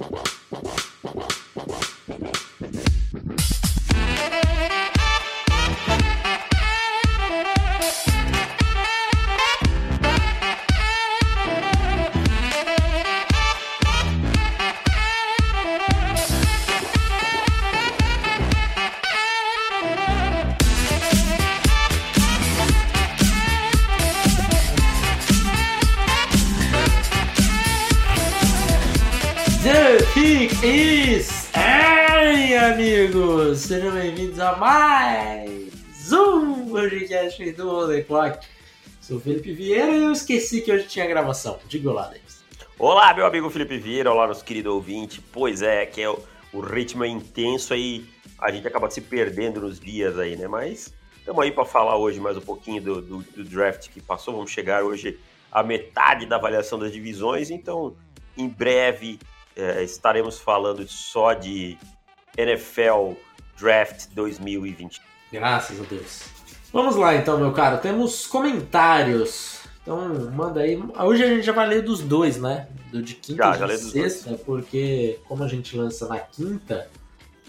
The podcast do The Clock. Sou o Felipe Vieira e eu esqueci que hoje tinha gravação. Diga lá, Davis. Olá, meu amigo Felipe Vieira, olá, nosso querido ouvinte. Pois é, que é o, o ritmo é intenso aí, a gente acaba se perdendo nos dias aí, né? Mas estamos aí para falar hoje mais um pouquinho do, do, do draft que passou. Vamos chegar hoje à metade da avaliação das divisões, então em breve é, estaremos falando só de NFL Draft 2020. Graças a Deus. Vamos lá então, meu caro. Temos comentários. Então, manda aí. Hoje a gente já vai ler dos dois, né? Do de quinta Já, e já de sexta, porque como a gente lança na quinta,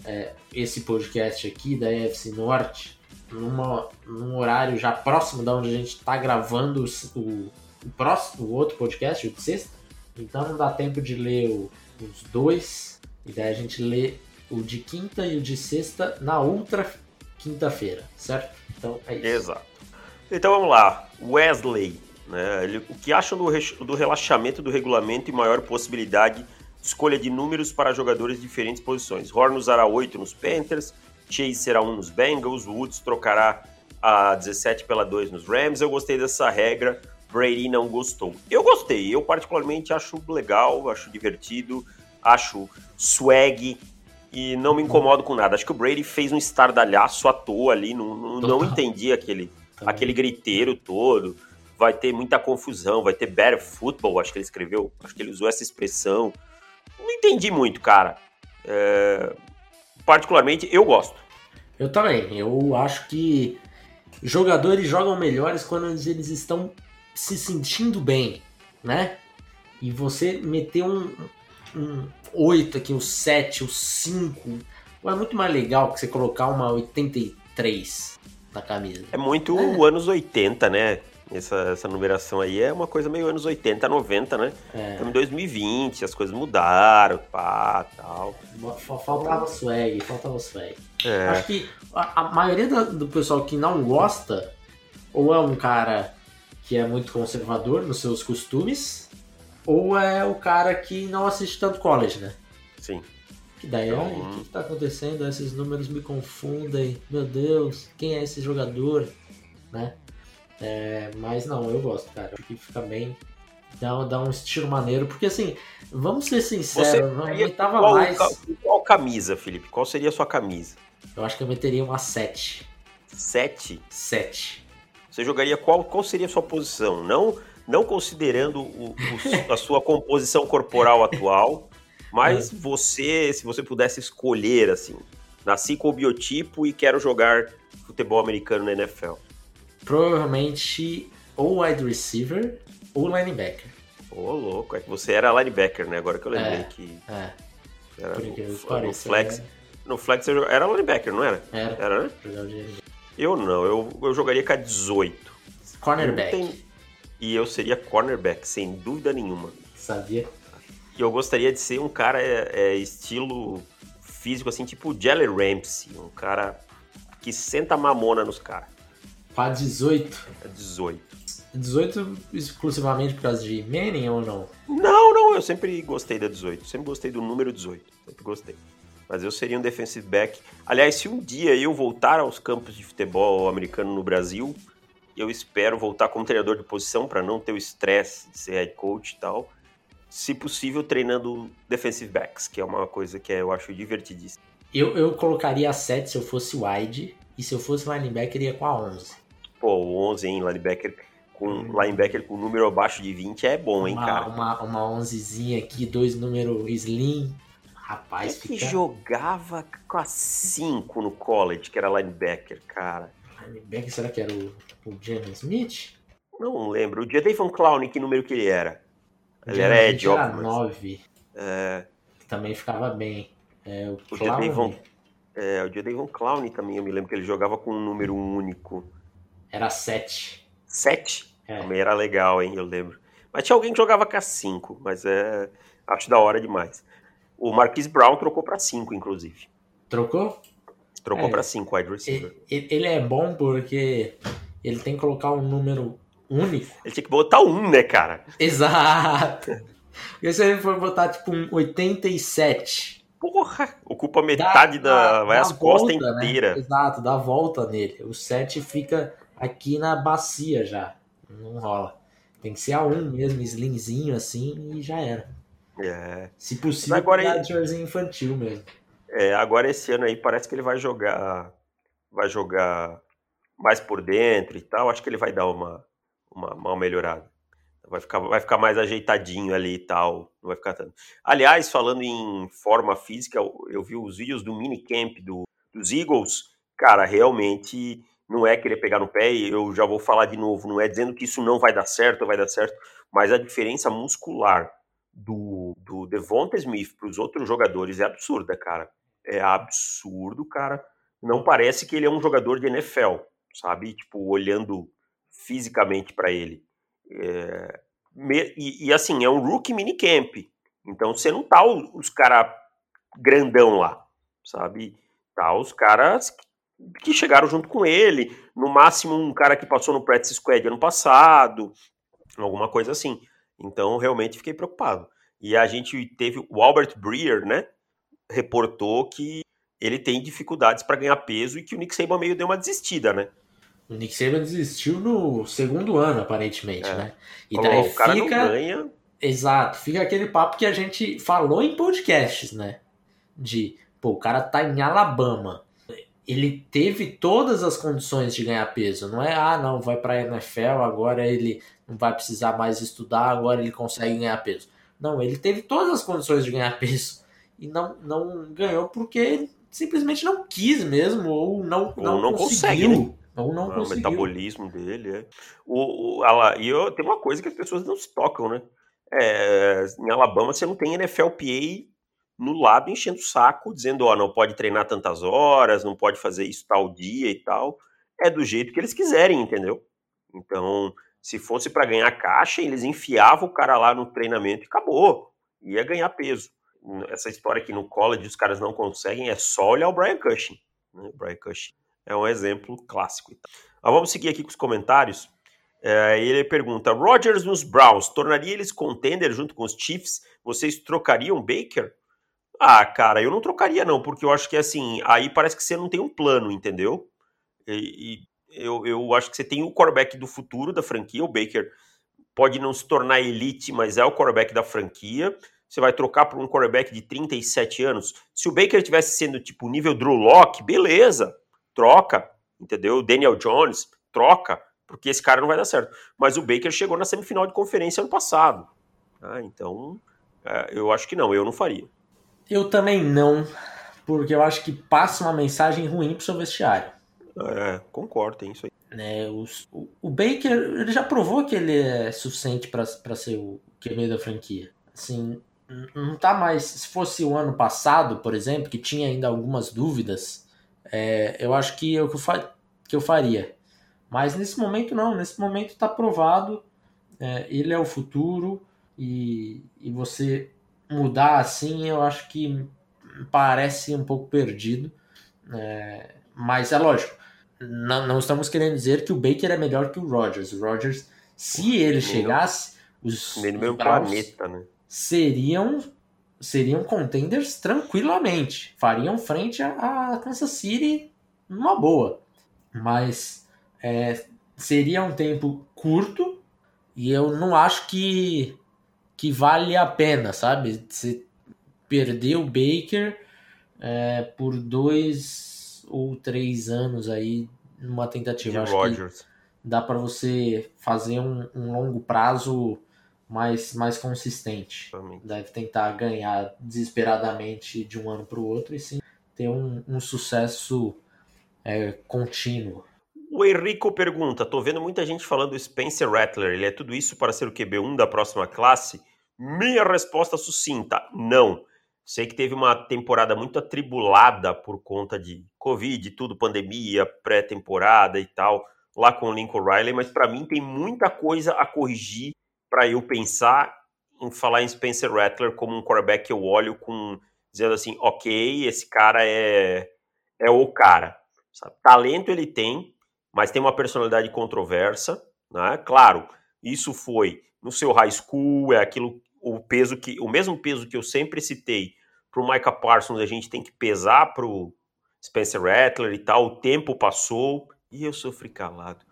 é, esse podcast aqui da EFC Norte, numa, num horário já próximo da onde a gente está gravando o, o, o próximo, o outro podcast, o de sexta. Então não dá tempo de ler o- os dois. E daí a gente lê o de quinta e o de sexta na outra quinta-feira, certo? Então é isso. Exato. Então vamos lá, Wesley, né? Ele- o que acham do, do relaxamento do regulamento e maior possibilidade de escolha de números para jogadores de diferentes posições? Horn usará 8 nos Panthers, Chase será 1 nos Bengals, Woods trocará a 17 pela 2 nos Rams. Eu gostei dessa regra, Brady não gostou. Eu gostei, eu particularmente acho legal, acho divertido, acho swag e não me incomodo com nada. Acho que o Brady fez um estardalhaço à toa ali, não, não, não entendi aquele, aquele griteiro todo. Vai ter muita confusão, vai ter better football, acho que ele escreveu, acho que ele usou essa expressão. Não entendi muito, cara. É, Particularmente, eu gosto. Eu também. Eu acho que jogadores jogam melhores quando eles estão se sentindo bem, né? E você meter um, um 8 aqui, um 7, um 5, é muito mais legal que você colocar uma 83 na camisa. É muito É. anos 80, né? Essa, essa numeração aí é uma coisa meio anos 80, 90, né? É, Estamos em 2020, as coisas mudaram, pá, tal. fa- faltava swag, faltava swag. É, Acho que a, a maioria da- do pessoal que não gosta, ou é um cara que é muito conservador nos seus costumes, ou é o cara que não assiste tanto college, né? sim. Que daí, Então, "Ai, o que, que tá acontecendo? Esses números me confundem. Meu Deus, quem é esse jogador? Né? É, mas não, eu gosto, cara. Acho que fica bem. Dá, dá um estilo maneiro. Porque assim, vamos ser sinceros, não Aí, aumentava qual, mais. ca- qual camisa, Felipe? Qual seria a sua camisa? Eu acho que eu meteria uma 7. 7? 7. Você jogaria qual, qual seria a sua posição? Não, não considerando o- o- a sua composição corporal atual, mas você, se você pudesse escolher assim, nasci com o biotipo e quero jogar futebol americano na NFL. Provavelmente ou wide receiver ou linebacker. Ô, louco, é que você era linebacker, né? Agora que eu lembrei É. que É, era no, que no flex. No flex você joga- era linebacker, não era? Era, era Era, né? Eu não, eu, eu jogaria com a 18. Cornerback, E eu seria cornerback, sem dúvida nenhuma. sabia? E eu gostaria de ser um cara é, é, estilo físico, assim, tipo o Jelly Ramsey. Um cara que senta mamona nos caras. Com a 18. É 18. 18 exclusivamente por causa de Manning ou não? Não, não, eu sempre gostei da 18. Sempre gostei do número 18. Sempre gostei. Mas eu seria um defensive back. Aliás, se um dia eu voltar aos campos de futebol americano no Brasil, eu espero voltar como treinador de posição para não ter o estresse de ser head coach e tal. Se possível, treinando defensive backs, que é uma coisa que eu acho divertidíssima. Eu, eu colocaria a 7 se eu fosse wide. E se eu fosse linebacker, iria com a 11. Pô, o 11 em linebacker com Hum. linebacker com número abaixo de 20 é bom, hein, uma, cara? Uma, uma 11zinha aqui, dois números slim. Rapaz, Quem que fica... jogava com a 5 no college, que era linebacker, cara? Linebacker, será que era o, o James Smith? Não lembro. O Jadavion Clown, que número que ele era? Ele era Ed, era óbvio. mas- 9. É, também ficava bem. É, o, o Jadavon, é, o Jadavon Clown também, eu me lembro que ele jogava com um número único. Era 7. 7? É. Também era legal, hein, eu lembro. Mas tinha alguém que jogava com a 5, mas é. Acho da hora demais. O Marquis Brown trocou para 5, inclusive. Trocou? Trocou é, para 5 wide receiver. Ele é bom porque ele tem que colocar um número único. Ele tinha que botar um, né, cara? Exato. Porque se ele for botar tipo um 87. Porra! Ocupa metade dá, da. vai as costas né? inteira. Né? Exato, dá a volta nele. O 7 fica aqui na bacia já. Não rola. Tem que ser a 1 mesmo, slimzinho assim e já era. É. Se possível, agora ele... infantil mesmo. É, agora esse ano aí parece que ele vai jogar. Vai jogar mais por dentro e tal. Acho que ele vai dar uma, uma, uma melhorada. Vai ficar, vai ficar mais ajeitadinho ali e tal. Não vai ficar tanto. Aliás, falando em forma física, eu, vi os vídeos do minicamp do, dos Eagles. Cara, realmente não é querer pegar no pé, e eu já vou falar de novo, não é dizendo que isso não vai dar certo, vai dar certo, mas a diferença muscular do, do Devonta Smith para os outros jogadores é absurda, cara. É absurdo, cara. Não parece que ele é um jogador de NFL, sabe? Tipo, olhando fisicamente para ele. É, e, e, assim, é um rookie minicamp. Então você não tá os, os caras grandão lá, sabe? Tá os caras que chegaram junto com ele, no máximo um cara que passou no practice squad ano passado, alguma coisa assim. Então, realmente fiquei preocupado. E a gente teve o Albert Breer, né? Reportou que ele tem dificuldades para ganhar peso e que o Nick Saban meio deu uma desistida, né? O Nick Saban desistiu no segundo ano, aparentemente, é. né? E daí o cara fica... não ganha. Exato, fica aquele papo que a gente falou em podcasts, né? De, pô, o cara tá em Alabama ele teve todas as condições de ganhar peso. Não é, ah, não, vai para a NFL, agora ele não vai precisar mais estudar, agora ele consegue ganhar peso. Não, ele teve todas as condições de ganhar peso e não, não ganhou porque ele simplesmente não quis mesmo, ou não, ou não, não conseguiu. Consegue, né? Ou não, não O metabolismo dele é. O, o, ela, e eu, tem uma coisa que as pessoas não se tocam, né? É, em Alabama você não tem NFLPA no lado enchendo o saco, dizendo, ó, não pode treinar tantas horas, não pode fazer isso tal dia e tal. É do jeito que eles quiserem, entendeu? Então, se fosse para ganhar caixa, eles enfiavam o cara lá no treinamento e acabou. Ia ganhar peso. Essa história que no college os caras não conseguem é só olhar o Brian Cushing. Né? O Brian Cushing é um exemplo clássico. Mas vamos seguir aqui com os comentários. É, ele pergunta: Rodgers nos Browns, tornaria eles contender junto com os Chiefs? Vocês trocariam Baker? Ah, cara, eu não trocaria não, porque eu acho que assim, aí parece que você não tem um plano, entendeu? E, e eu, eu acho que você tem o quarterback do futuro da franquia, o Baker pode não se tornar elite, mas é o quarterback da franquia. Você vai trocar por um quarterback de 37 anos. Se o Baker tivesse sendo tipo nível Drew Locke, beleza, troca, entendeu? Daniel Jones, troca, porque esse cara não vai dar certo. Mas o Baker chegou na semifinal de conferência ano passado. Ah, então, é, eu acho que não, eu não faria. Eu também não, porque eu acho que passa uma mensagem ruim pro seu vestiário. É, concordo, tem isso aí. É, os, o, o, Baker ele já provou que ele é suficiente para ser o QB da franquia. Assim, não tá mais. Se fosse o ano passado, por exemplo, que tinha ainda algumas dúvidas, é, eu acho que eu, que eu faria. Mas nesse momento não, nesse momento tá provado. É, ele é o futuro e, e você mudar assim, eu acho que parece um pouco perdido. É, mas é lógico, não, não, estamos querendo dizer que o Baker é melhor que o Rodgers. O Rodgers, se ele chegasse, os, mesmo planeta, né? Seriam seriam contenders tranquilamente, fariam frente a, a Kansas City numa boa. Mas é, seria um tempo curto e eu não acho que que vale a pena, sabe? Você perder o Baker é, por dois ou três anos aí numa tentativa. De Acho Rodgers. que dá para você fazer um, um, longo prazo mais, mais consistente. Deve tentar ganhar desesperadamente de um ano para o outro e sim ter um, um sucesso é, contínuo. O Henrico pergunta: tô vendo muita gente falando do Spencer Rattler. Ele é tudo isso para ser o QB1 da próxima classe? Minha resposta sucinta: não. Sei que teve uma temporada muito atribulada por conta de Covid, tudo, pandemia, pré-temporada e tal, lá com o Lincoln Riley, mas para mim tem muita coisa a corrigir para eu pensar em falar em Spencer Rattler como um quarterback que eu olho com dizendo assim, ok, esse cara é é o cara. Sabe? Talento ele tem, mas tem uma personalidade controversa, né? Claro, isso foi no seu high school, é aquilo o peso que o mesmo peso que eu sempre citei para o Micah Parsons, a gente tem que pesar para o Spencer Rattler e tal. O tempo passou e eu sofri calado.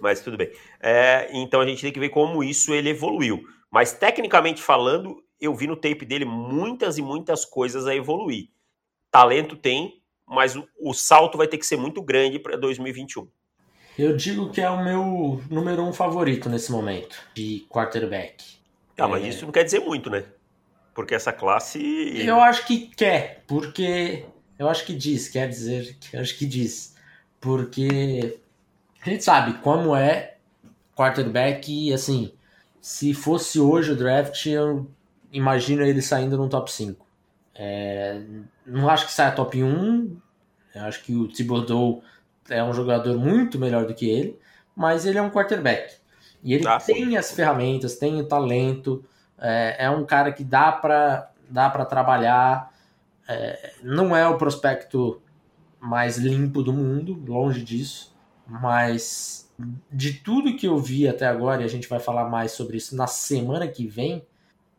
Mas tudo bem. É, então a gente tem que ver como isso ele evoluiu. Mas tecnicamente falando, eu vi no tape dele muitas e muitas coisas a evoluir. Talento tem, mas o, o salto vai ter que ser muito grande para 2021. Eu digo que é o meu número um favorito nesse momento de quarterback. Ah, mas é... isso não quer dizer muito, né? Porque essa classe. Eu acho que quer, porque. Eu acho que diz, quer dizer, eu acho que diz. Porque a gente sabe como é quarterback e assim, se fosse hoje o draft, eu imagino ele saindo no top 5. É, não acho que saia top 1. Eu acho que o Thibodeau é um jogador muito melhor do que ele, mas ele é um quarterback. E ele ah, tem as ferramentas, tem o talento, é, é um cara que dá para dá para trabalhar. É, não é o prospecto mais limpo do mundo, longe disso, mas de tudo que eu vi até agora, e a gente vai falar mais sobre isso na semana que vem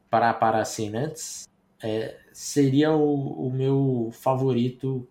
para, para assinantes, é, seria o, o meu favorito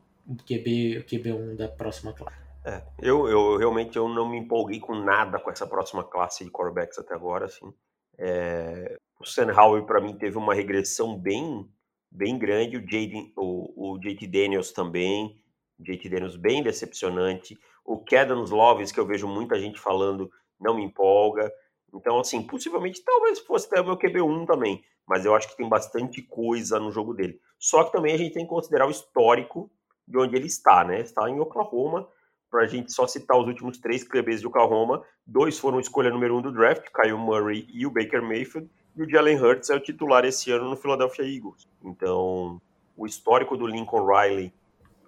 QB, QB1 da próxima classe. É, eu, eu realmente eu não me empolguei com nada com essa próxima classe de quarterbacks até agora, assim. É, o Sam para mim teve uma regressão bem bem grande, o, JD, o, o JT Daniels também, JT Daniels bem decepcionante, o Kedans Loves que eu vejo muita gente falando não me empolga. Então, assim, possivelmente talvez fosse até o meu QB1 também, mas eu acho que tem bastante coisa no jogo dele. Só que também a gente tem que considerar o histórico de onde ele está, né? Está em Oklahoma, para a gente só citar os últimos três QBs de Oklahoma, dois foram escolha número um do draft, Kyle Murray e o Baker Mayfield, e o Jalen Hurts é o titular esse ano no Philadelphia Eagles. Então, o histórico do Lincoln Riley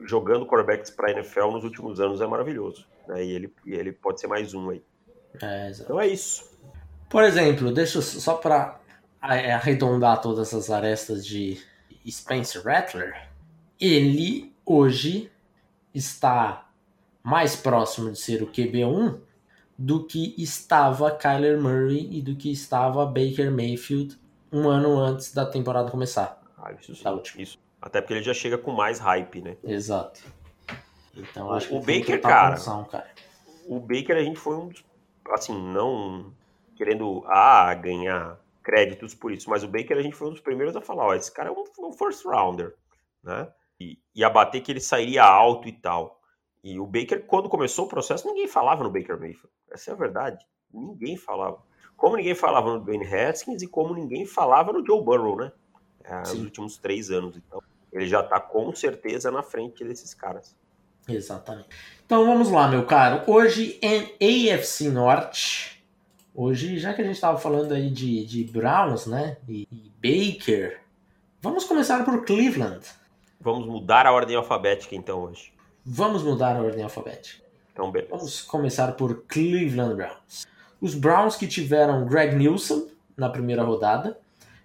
jogando quarterbacks para a NFL nos últimos anos é maravilhoso. Né? E, ele, e ele pode ser mais um aí. É, então é isso. Por exemplo, deixa eu, só para arredondar todas essas arestas de Spencer Rattler, ele hoje está mais próximo de ser o QB1 do que estava Kyler Murray e do que estava Baker Mayfield um ano antes da temporada começar. Ah, isso sim. Isso. Até porque ele já chega com mais hype, né? Exato. Então o, acho que o Baker, cara, função, cara, o Baker a gente foi um dos, assim, não querendo ah, ganhar créditos por isso, mas o Baker a gente foi um dos primeiros a falar, ó, esse cara é um, um first rounder, né? E, e a bater que ele sairia alto e tal. E o Baker, quando começou o processo, ninguém falava no Baker Mayfield. Essa é a verdade. Ninguém falava. Como ninguém falava no Dwayne Haskins e como ninguém falava no Joe Burrow, né? É, nos últimos três anos. Então, ele já está com certeza na frente desses caras. Exatamente. Então vamos lá, meu caro. Hoje em AFC Norte, hoje, já que a gente estava falando aí de, de Browns, né? E, e Baker, vamos começar por Cleveland. Vamos mudar a ordem alfabética então hoje. Vamos mudar a ordem alfabética. Então, beleza. Vamos começar por Cleveland Browns. Os Browns que tiveram Greg Nilsson na primeira rodada,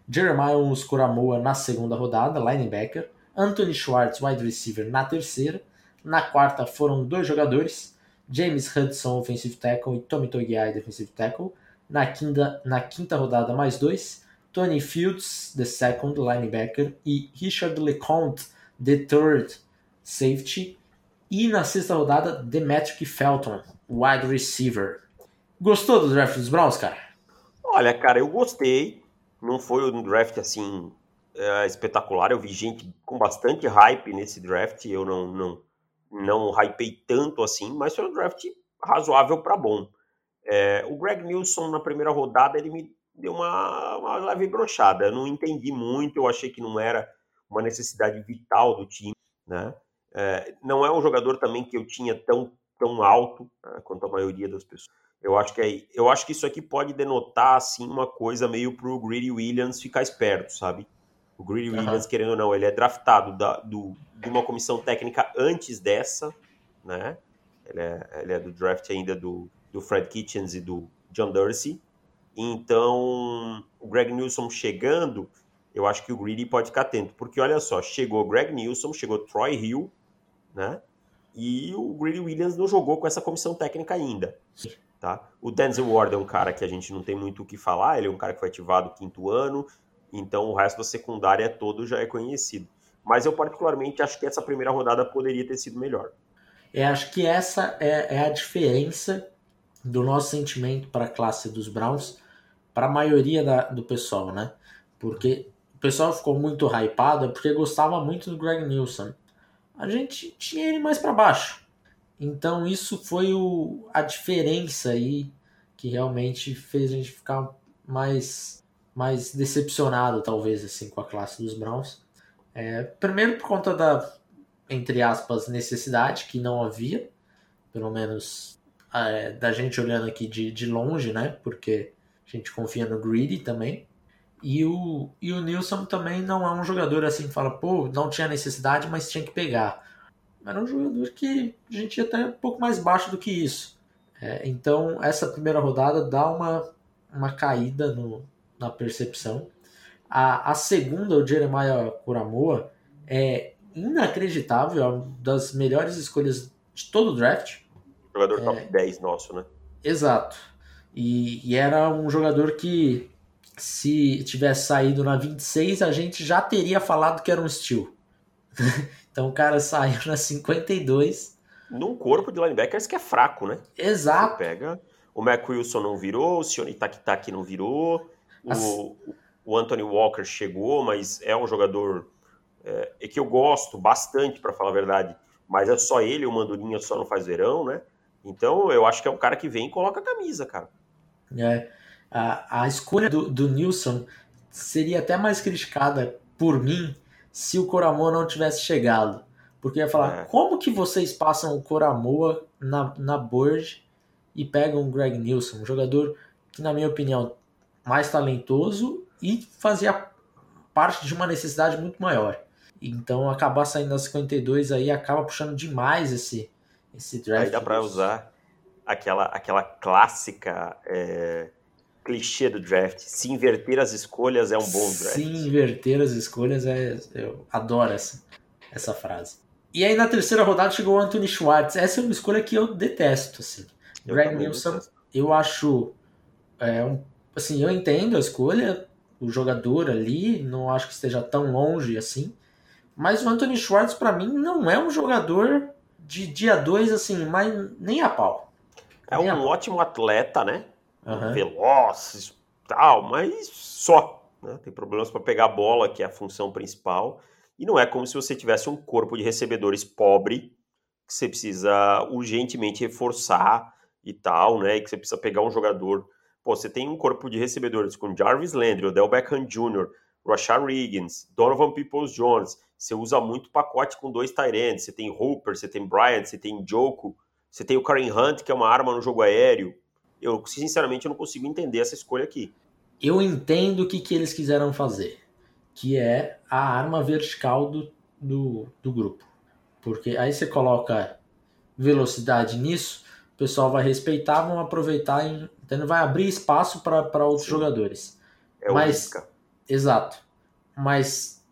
Jeremiah Muscuramoa na segunda rodada, linebacker, Anthony Schwartz, wide receiver, na terceira. Na quarta foram dois jogadores, James Hudson, offensive tackle, e Tommy Togiai, defensive tackle. Na quinta, na quinta rodada, mais dois, Tony Fields, the second linebacker, e Richard LeCompte, the third safety. E na sexta rodada, Demetric Felton, wide receiver. Gostou do draft dos Browns, cara? Olha, cara, eu gostei. Não foi um draft assim é, espetacular. Eu vi gente com bastante hype nesse draft. Eu não não não hypei tanto assim, mas foi um draft razoável para bom. É, o Greg Nilsson na primeira rodada ele me deu uma, uma leve brochada. Eu não entendi muito. Eu achei que não era uma necessidade vital do time, né? É, não é um jogador também que eu tinha tão, tão alto né, quanto a maioria das pessoas. Eu acho que é, eu acho que isso aqui pode denotar assim uma coisa meio pro Greedy Williams ficar esperto, sabe? O Greedy Williams, uhum. querendo ou não, ele é draftado da, do, de uma comissão técnica antes dessa, né? Ele é, ele é do draft ainda do, do Fred Kitchens e do John Dorsey. Então, o Greg Newsom chegando, eu acho que o Greedy pode ficar atento, porque olha só, chegou o Greg Newsom, chegou Troy Hill, né? E o Greedy Williams não jogou com essa comissão técnica ainda. Tá? O Denzel Ward é um cara que a gente não tem muito o que falar, ele é um cara que foi ativado quinto ano, então o resto da secundária é todo já é conhecido. Mas eu particularmente acho que essa primeira rodada poderia ter sido melhor. É, acho que essa é, é a diferença do nosso sentimento para a classe dos Browns para a maioria da, do pessoal, né? Porque o pessoal ficou muito hypado porque gostava muito do Greg Nilsson. A gente tinha ele mais para baixo. Então isso foi o, a diferença aí que realmente fez a gente ficar mais, mais decepcionado, talvez, assim, com a classe dos Browns. É, primeiro por conta da, entre aspas, necessidade, que não havia, pelo menos é, da gente olhando aqui de, de longe, né? Porque a gente confia no Greedy também. E o, e o Nilson também não é um jogador assim que fala, pô, não tinha necessidade, mas tinha que pegar. Era um jogador que a gente ia até um pouco mais baixo do que isso. É, então, essa primeira rodada dá uma, uma caída no, na percepção. A, a segunda, o Jeremiah Kuramoa, é inacreditável, é uma das melhores escolhas de todo o draft. Jogador top é, 10 nosso, né? Exato. E, e era um jogador que se tivesse saído na 26, a gente já teria falado que era um steal. então o cara saiu na 52. Num corpo de linebackers que é fraco, né? Exato. Você pega. O Mac Wilson não virou, o Sione Takitaki não virou, As... o, o Anthony Walker chegou, mas é um jogador é, é que eu gosto bastante, para falar a verdade. Mas é só ele, o Mandurinha só não faz verão, né? Então eu acho que é um cara que vem e coloca a camisa, cara. É a, a escolha do, do Nilson seria até mais criticada por mim se o Coramoa não tivesse chegado. Porque ia falar, é. como que vocês passam o Coramoa na, na board e pegam o Greg Nilson, um jogador que, na minha opinião, mais talentoso e fazia parte de uma necessidade muito maior. Então, acabar saindo das 52 aí acaba puxando demais esse, esse draft. Aí dá para usar aquela, aquela clássica é, clichê do draft. Se inverter as escolhas é um bom draft. Se inverter as escolhas é. Eu adoro essa, essa frase. E aí na terceira rodada chegou o Anthony Schwartz. Essa é uma escolha que eu detesto. Assim. Eu Greg Nilsson, eu acho. É, um, assim, eu entendo a escolha, o jogador ali, não acho que esteja tão longe assim. Mas o Anthony Schwartz, para mim, não é um jogador de dia 2, assim, mas nem a pau. É nem um ótimo atleta, né? uhum. velozes tal, mas só. Né? Tem problemas para pegar a bola, que é a função principal. E não é como se você tivesse um corpo de recebedores pobre, que você precisa urgentemente reforçar e tal, né? E que você precisa pegar um jogador. Pô, você tem um corpo de recebedores com Jarvis Landry, Odell Beckham Jr., Rashad Riggins, Donovan Peoples-Jones. Você usa muito pacote com dois Tyrants. Você tem Hooper, você tem Bryant, você tem Joko, você tem o Karen Hunt, que é uma arma no jogo aéreo eu sinceramente eu não consigo entender essa escolha aqui. Eu entendo o que, que eles quiseram fazer, que é a arma vertical do, do, do grupo. Porque aí você coloca velocidade nisso, o pessoal vai respeitar, vão aproveitar, e, então vai abrir espaço para outros Sim. jogadores. É Mas, isca. Exato. Mas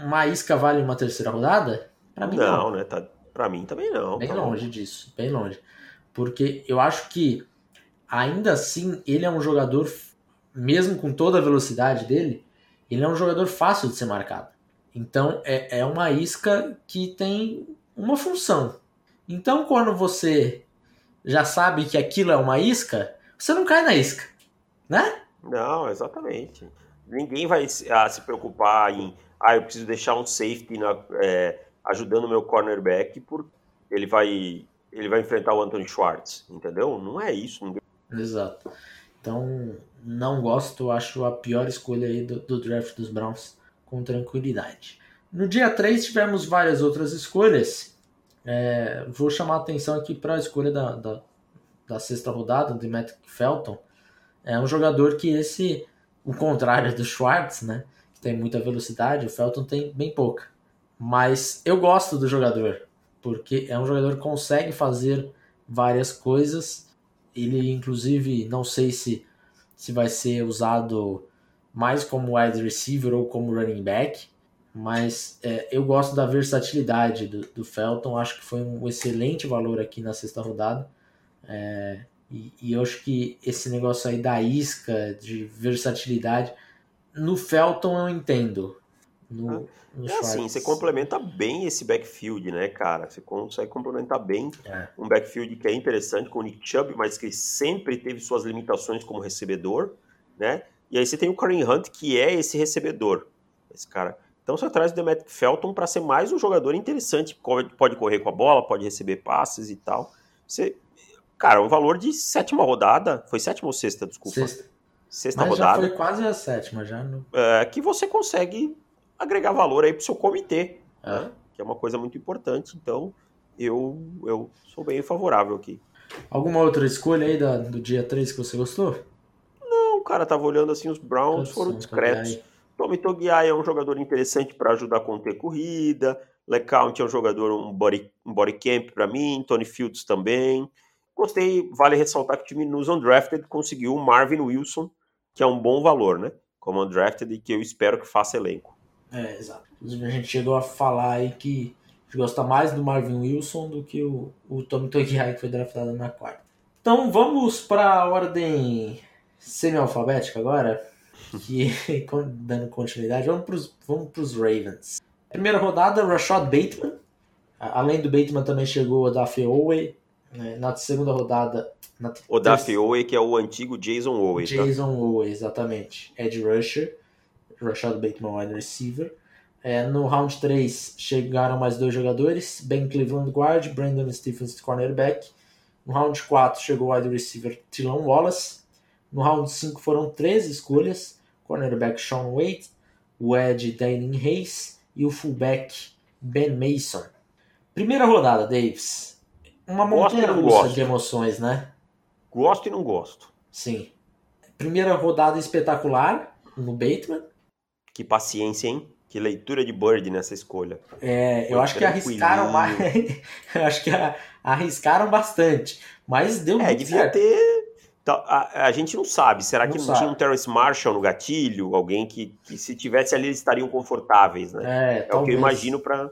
uma isca vale uma terceira rodada? Para mim não. Não, né? Tá, para mim também não. Bem tá longe disso, bem longe. Porque eu acho que ainda assim, ele é um jogador, mesmo com toda a velocidade dele, ele é um jogador fácil de ser marcado. Então, é, é uma isca que tem uma função. Então, quando você já sabe que aquilo é uma isca, você não cai na isca, né? Não, exatamente. Ninguém vai ah, se preocupar em, ah, eu preciso deixar um safety na, é, ajudando o meu cornerback, por ele vai ele vai enfrentar o Anthony Schwartz, entendeu? Não é isso. Ninguém Exato. Então, não gosto, acho a pior escolha aí do, do draft dos Browns com tranquilidade. No dia 3 tivemos várias outras escolhas. É, vou chamar a atenção aqui para a escolha da, da, da, sexta rodada, de Matt Felton. É um jogador que esse, o contrário do Schwartz, né? tem muita velocidade, o Felton tem bem pouca. Mas eu gosto do jogador, porque é um jogador que consegue fazer várias coisas. Ele, inclusive, não sei se, se vai ser usado mais como wide receiver ou como running back, mas é, eu gosto da versatilidade do, do, Felton. Acho que foi um excelente valor aqui na sexta rodada. É, e, e, eu acho que esse negócio aí da isca, de versatilidade, no Felton eu entendo. No, no é assim, você complementa bem esse backfield, né, cara? Você consegue complementar bem é. um backfield que é interessante com o Nick Chubb, mas que sempre teve suas limitações como recebedor, né? E aí você tem o Kareem Hunt, que é esse recebedor, esse cara. Então você traz o Demetric Felton para ser mais um jogador interessante, pode correr com a bola, pode receber passes e tal. Você, cara, um valor de sétima rodada, foi sétima ou sexta, desculpa? Sexta. Sexta Mas rodada. Já foi quase a sétima já. No... É, que você consegue agregar valor aí pro seu comitê, é. né? que é uma coisa muito importante. Então eu, eu sou bem favorável aqui. Alguma outra escolha aí da, do dia 3 que você gostou? Não, cara, tava olhando assim, os Browns foram discretos. Tommy Togiai é um jogador interessante para ajudar a conter corrida. LeCount é um jogador, um body, um body camp para mim. Tony Fields também. Gostei, vale ressaltar que o time nos undrafted conseguiu o Marvin Wilson, que é um bom valor, né? Como undrafted e que eu espero que faça elenco. É, exato. A gente chegou a falar aí que gosta mais do Marvin Wilson do que o, o Tommy Togiai, que foi draftado na quarta. Então vamos para a ordem semi-alfabética agora que dando continuidade, vamos para os vamos Ravens. Primeira rodada, Rashad Bateman. Além do Bateman também chegou o Daffy Owey. Né? Na segunda rodada. Na o Daffy Owey, que é o antigo Jason Owey. Tá? Jason tá? Owey, exatamente. Ed Rusher. Rashad Bateman, wide receiver. É, no round 3 chegaram mais dois jogadores: Ben Cleveland, guard, Brandon Stephens, cornerback. No round 4 chegou o wide receiver Tylon Wallace. No round 5 foram três escolhas: cornerback Sean Wade, o Ed Dainin Hayes e o fullback Ben Mason. Primeira rodada, Davis. Uma montanha russa de emoções, né? Gosto e não gosto. Sim. Primeira rodada espetacular no Bateman. Que paciência, hein? Que leitura de Bird nessa escolha. É, eu acho que arriscaram mais. eu acho que arriscaram bastante. Mas deu é, devia certo. ter então, a, a, gente não sabe. Será que não, não tinha um Terrence Marshall no gatilho? Alguém que, que, se tivesse ali, eles estariam confortáveis, né? É, é o que eu imagino para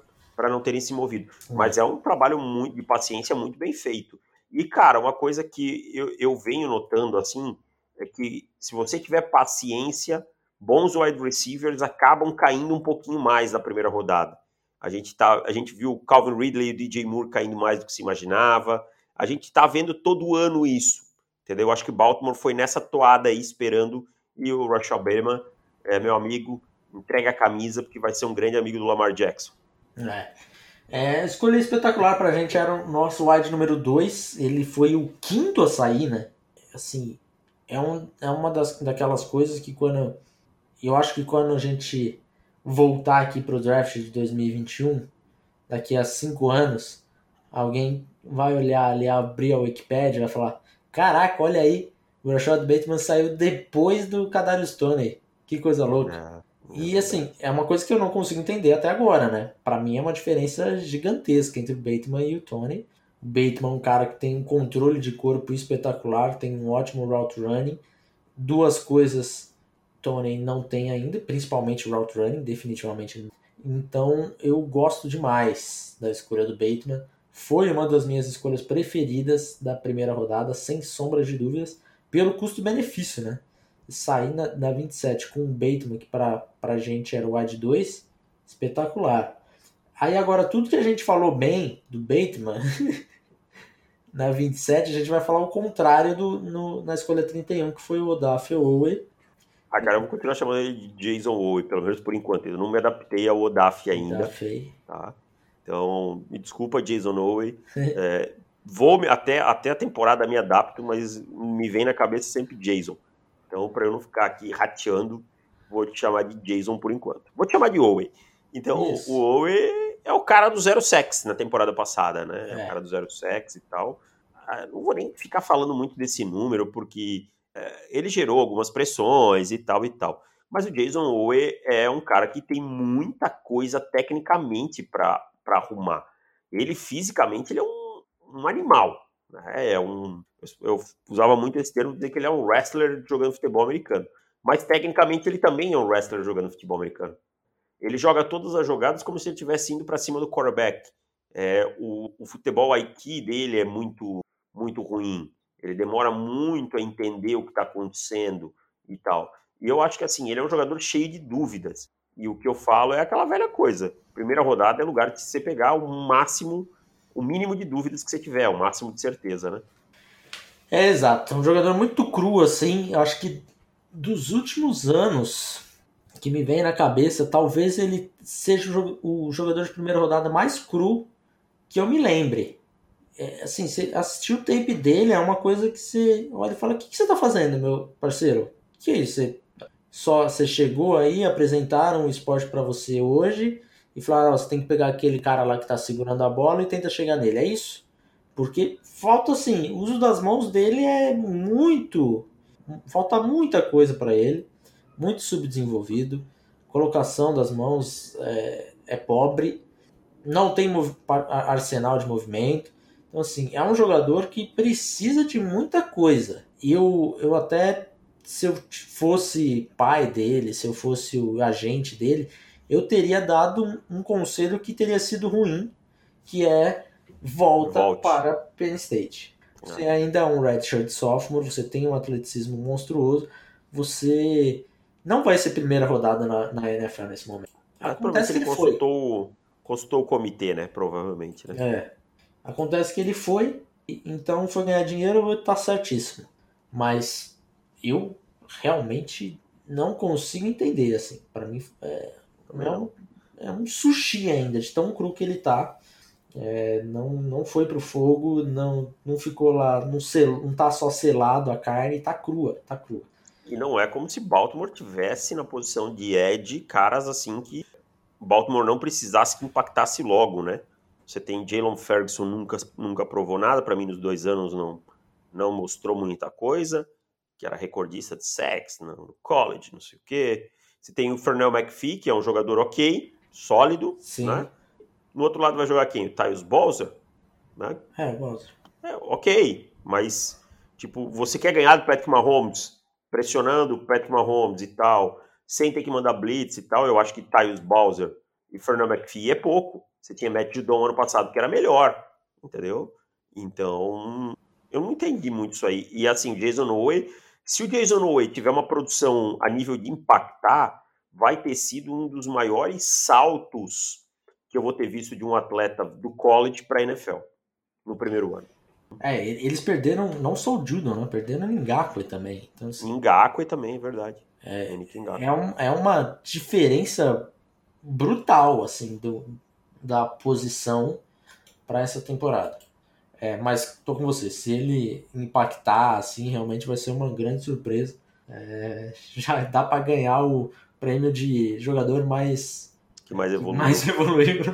não terem se movido. Mas é um trabalho muito de paciência muito bem feito. E, cara, uma coisa que eu, eu venho notando, assim, é que se você tiver paciência, bons wide receivers acabam caindo um pouquinho mais na primeira rodada. A gente, tá, a gente viu o Calvin Ridley e o DJ Moore caindo mais do que se imaginava. A gente está vendo todo ano isso Entendeu? Eu acho que Baltimore foi nessa toada aí esperando e o Rashad Bateman, é, meu amigo, entrega a camisa porque vai ser um grande amigo do Lamar Jackson. É. É, escolha espetacular pra gente era o nosso wide número 2. Ele foi o quinto a sair, né? Assim, é, um, é uma das, daquelas coisas que quando. Eu acho que quando a gente voltar aqui pro draft de 2021, daqui a cinco anos, alguém vai olhar ali, abrir a Wikipedia e vai falar: Caraca, olha aí. O Rashad Bateman saiu depois do Kadarius Tony. Que coisa louca. E assim, é uma coisa que eu não consigo entender até agora, né? Para mim é uma diferença gigantesca entre o Bateman e o Tony. O Bateman é um cara que tem um controle de corpo espetacular, tem um ótimo route running. Duas coisas Tony não tem ainda, principalmente o route running, definitivamente. Então eu gosto demais da escolha do Bateman. Foi uma das minhas escolhas preferidas da primeira rodada, sem sombra de dúvidas, pelo custo-benefício, né? Sair na, na 27 com o Bateman, que para a gente era o AD 2, espetacular. Aí agora, tudo que a gente falou bem do Bateman, na 27 a gente vai falar o contrário do, no, na escolha 31, que foi o Odaf Owe. Ah, cara, eu vou continuar chamando ele de Jason Owe, pelo menos por enquanto. Eu não me adaptei ao Odaf ainda. Odaf. Tá? Então, me desculpa, Jason Owe. é, vou até, até a temporada me adapto, mas me vem na cabeça sempre Jason. Então, para eu não ficar aqui rateando, vou te chamar de Jason por enquanto. Vou te chamar de Owe. Então, Isso. o Owe é o cara do zero sex na temporada passada, né? É, é o cara do zero sex e tal. Ah, não vou nem ficar falando muito desse número, porque é, ele gerou algumas pressões e tal e tal. Mas o Jason Owe é um cara que tem muita coisa tecnicamente para arrumar. Ele fisicamente ele é um, um animal. Né? É um, eu usava muito esse termo dizer que ele é um wrestler jogando futebol americano. Mas tecnicamente ele também é um wrestler jogando futebol americano. Ele joga todas as jogadas como se ele estivesse indo para cima do quarterback. É, o, o futebol IQ dele é muito, muito ruim. Ele demora muito a entender o que está acontecendo e tal. E eu acho que assim, ele é um jogador cheio de dúvidas. E o que eu falo é aquela velha coisa. Primeira rodada é lugar de você pegar o máximo, o mínimo de dúvidas que você tiver, o máximo de certeza, né? É exato. É um jogador muito cru, assim. Eu acho que dos últimos anos que me vem na cabeça, talvez ele seja o jogador de primeira rodada mais cru que eu me lembre. É, assim, você assistir o tape dele é uma coisa que você olha e fala: o que, que você tá fazendo, meu parceiro? Que é isso? Você só você chegou aí, apresentaram o esporte para você hoje e falaram: você tem que pegar aquele cara lá que tá segurando a bola e tenta chegar nele. É isso? Porque falta assim, o uso das mãos dele é muito. Falta muita coisa para ele, muito subdesenvolvido. Colocação das mãos é, é pobre, não tem arsenal de movimento. Então, assim, é um jogador que precisa de muita coisa. E eu, eu até, se eu fosse pai dele, se eu fosse o agente dele, eu teria dado um, um conselho que teria sido ruim, que é volta Volte. para Penn State. Você é. ainda é um redshirt sophomore, você tem um atleticismo monstruoso, você não vai ser primeira rodada na, na NFL nesse momento. Acontece que ele, ele consultou, foi. consultou o comitê, né? Provavelmente, né? É. Acontece que ele foi, então foi ganhar dinheiro, tá certíssimo. Mas eu realmente não consigo entender, assim. para mim é, é, um, é um sushi ainda, de tão cru que ele tá. É, não, não foi pro fogo, não, não ficou lá, não, sel, não tá só selado a carne, tá crua, tá crua. E não é como se Baltimore tivesse na posição de Ed caras assim que Baltimore não precisasse que impactasse logo, né? Você tem Jalen Ferguson, nunca, nunca provou nada, para mim nos dois anos não, não mostrou muita coisa, que era recordista de sacks no college, não sei o quê. Você tem o Fernell McPhee, que é um jogador ok, sólido, Sim. né? No outro lado vai jogar quem? O Tyus Bowser, né? É, Bowser. É, ok, mas, tipo, você quer ganhar do Patrick Mahomes, pressionando o Patrick Mahomes e tal, sem ter que mandar blitz e tal, eu acho que Tyus Bowser e Fernando McPhee é pouco. Você tinha Matt Judon ano passado, que era melhor, entendeu? Então, eu não entendi muito isso aí. E assim, Jason Owe, se o Jason Owe tiver uma produção a nível de impactar, vai ter sido um dos maiores saltos que eu vou ter visto de um atleta do college para a NFL no primeiro ano. É, eles perderam não só o Judon, né? Perderam o Ngakwe também. Então, assim, Ngakwe também, é verdade. É, é, um, é uma diferença brutal, assim, do, da posição para essa temporada. É, mas tô com você, se ele impactar, assim, realmente vai ser uma grande surpresa. É, já dá para ganhar o prêmio de jogador mais que mais evoluiu. Mais evoluiu.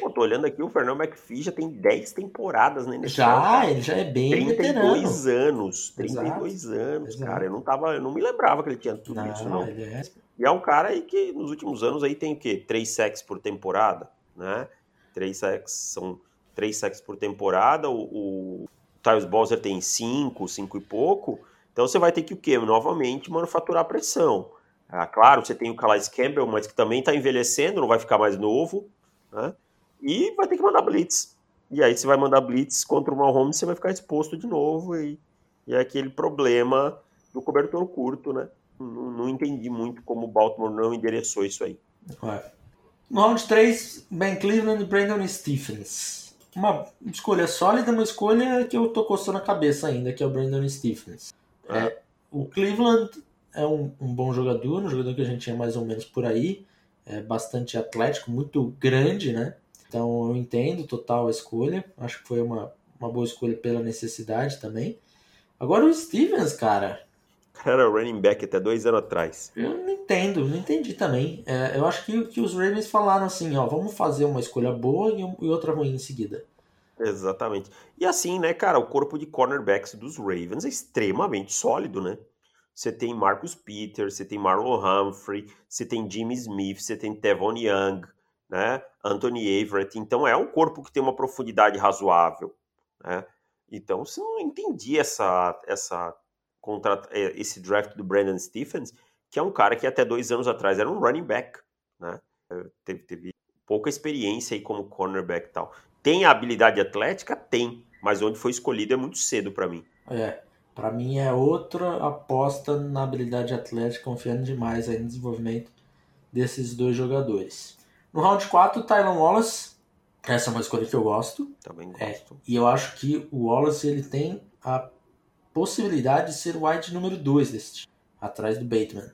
Pô, tô olhando aqui, o Fernando McPhee já tem 10 temporadas né, NFL. Já, ele já é bem 32 veterano. anos. 32 Exato. anos, Exato. cara. Eu não tava, eu não me lembrava que ele tinha tudo não, isso, não. É... E é um cara aí que nos últimos anos aí tem o quê? 3 sacks por temporada, né? 3 sacks, são 3 sacks por temporada. O, o Tyus Bowser tem 5, 5 e pouco. Então você vai ter que o quê? Novamente manufaturar pressão. Ah, claro, você tem o Calais Campbell, mas que também está envelhecendo, não vai ficar mais novo, né? E vai ter que mandar blitz. E aí você vai mandar blitz contra o Mahomes, você vai ficar exposto de novo e, e é aquele problema do cobertor curto, né? Não, não, entendi muito como o Baltimore não endereçou isso aí. No round 3, Ben Cleveland e Brandon Stephens. Uma escolha sólida, uma escolha que eu tô coçando a cabeça ainda, que é o Brandon Stephens. É. É, o Cleveland é um, um, bom jogador, um jogador que a gente tinha mais ou menos por aí, é bastante atlético, muito grande, né? Então eu entendo total a escolha, acho que foi uma, uma boa escolha pela necessidade também. Agora o Stevens, cara. Cara, era running back até dois anos atrás. Eu não entendo, não entendi também. É, eu acho que, que os Ravens falaram assim, ó, vamos fazer uma escolha boa e, e outra ruim em seguida. Exatamente. E assim, né, cara, o corpo de cornerbacks dos Ravens é extremamente sólido, né? Você tem Marcus Peters, você tem Marlon Humphrey, você tem Jimmy Smith, você tem Tevon Young, né? Anthony Everett. Então é um corpo que tem uma profundidade razoável, né? Então você não entendi essa, essa contra, é, esse draft do Brandon Stephens, que é um cara que até dois anos atrás era um running back, né? É, teve, teve pouca experiência aí como cornerback e tal. Tem a habilidade atlética? Tem, mas onde foi escolhido é muito cedo para mim. É, para mim é outra aposta na habilidade atlética, confiando demais aí no desenvolvimento desses dois jogadores. No round 4, o Tyron Wallace. Essa é uma escolha que eu gosto. Também é, gosto. É, e eu acho que o Wallace ele tem a possibilidade de ser o wide número 2 desse time, atrás do Bateman.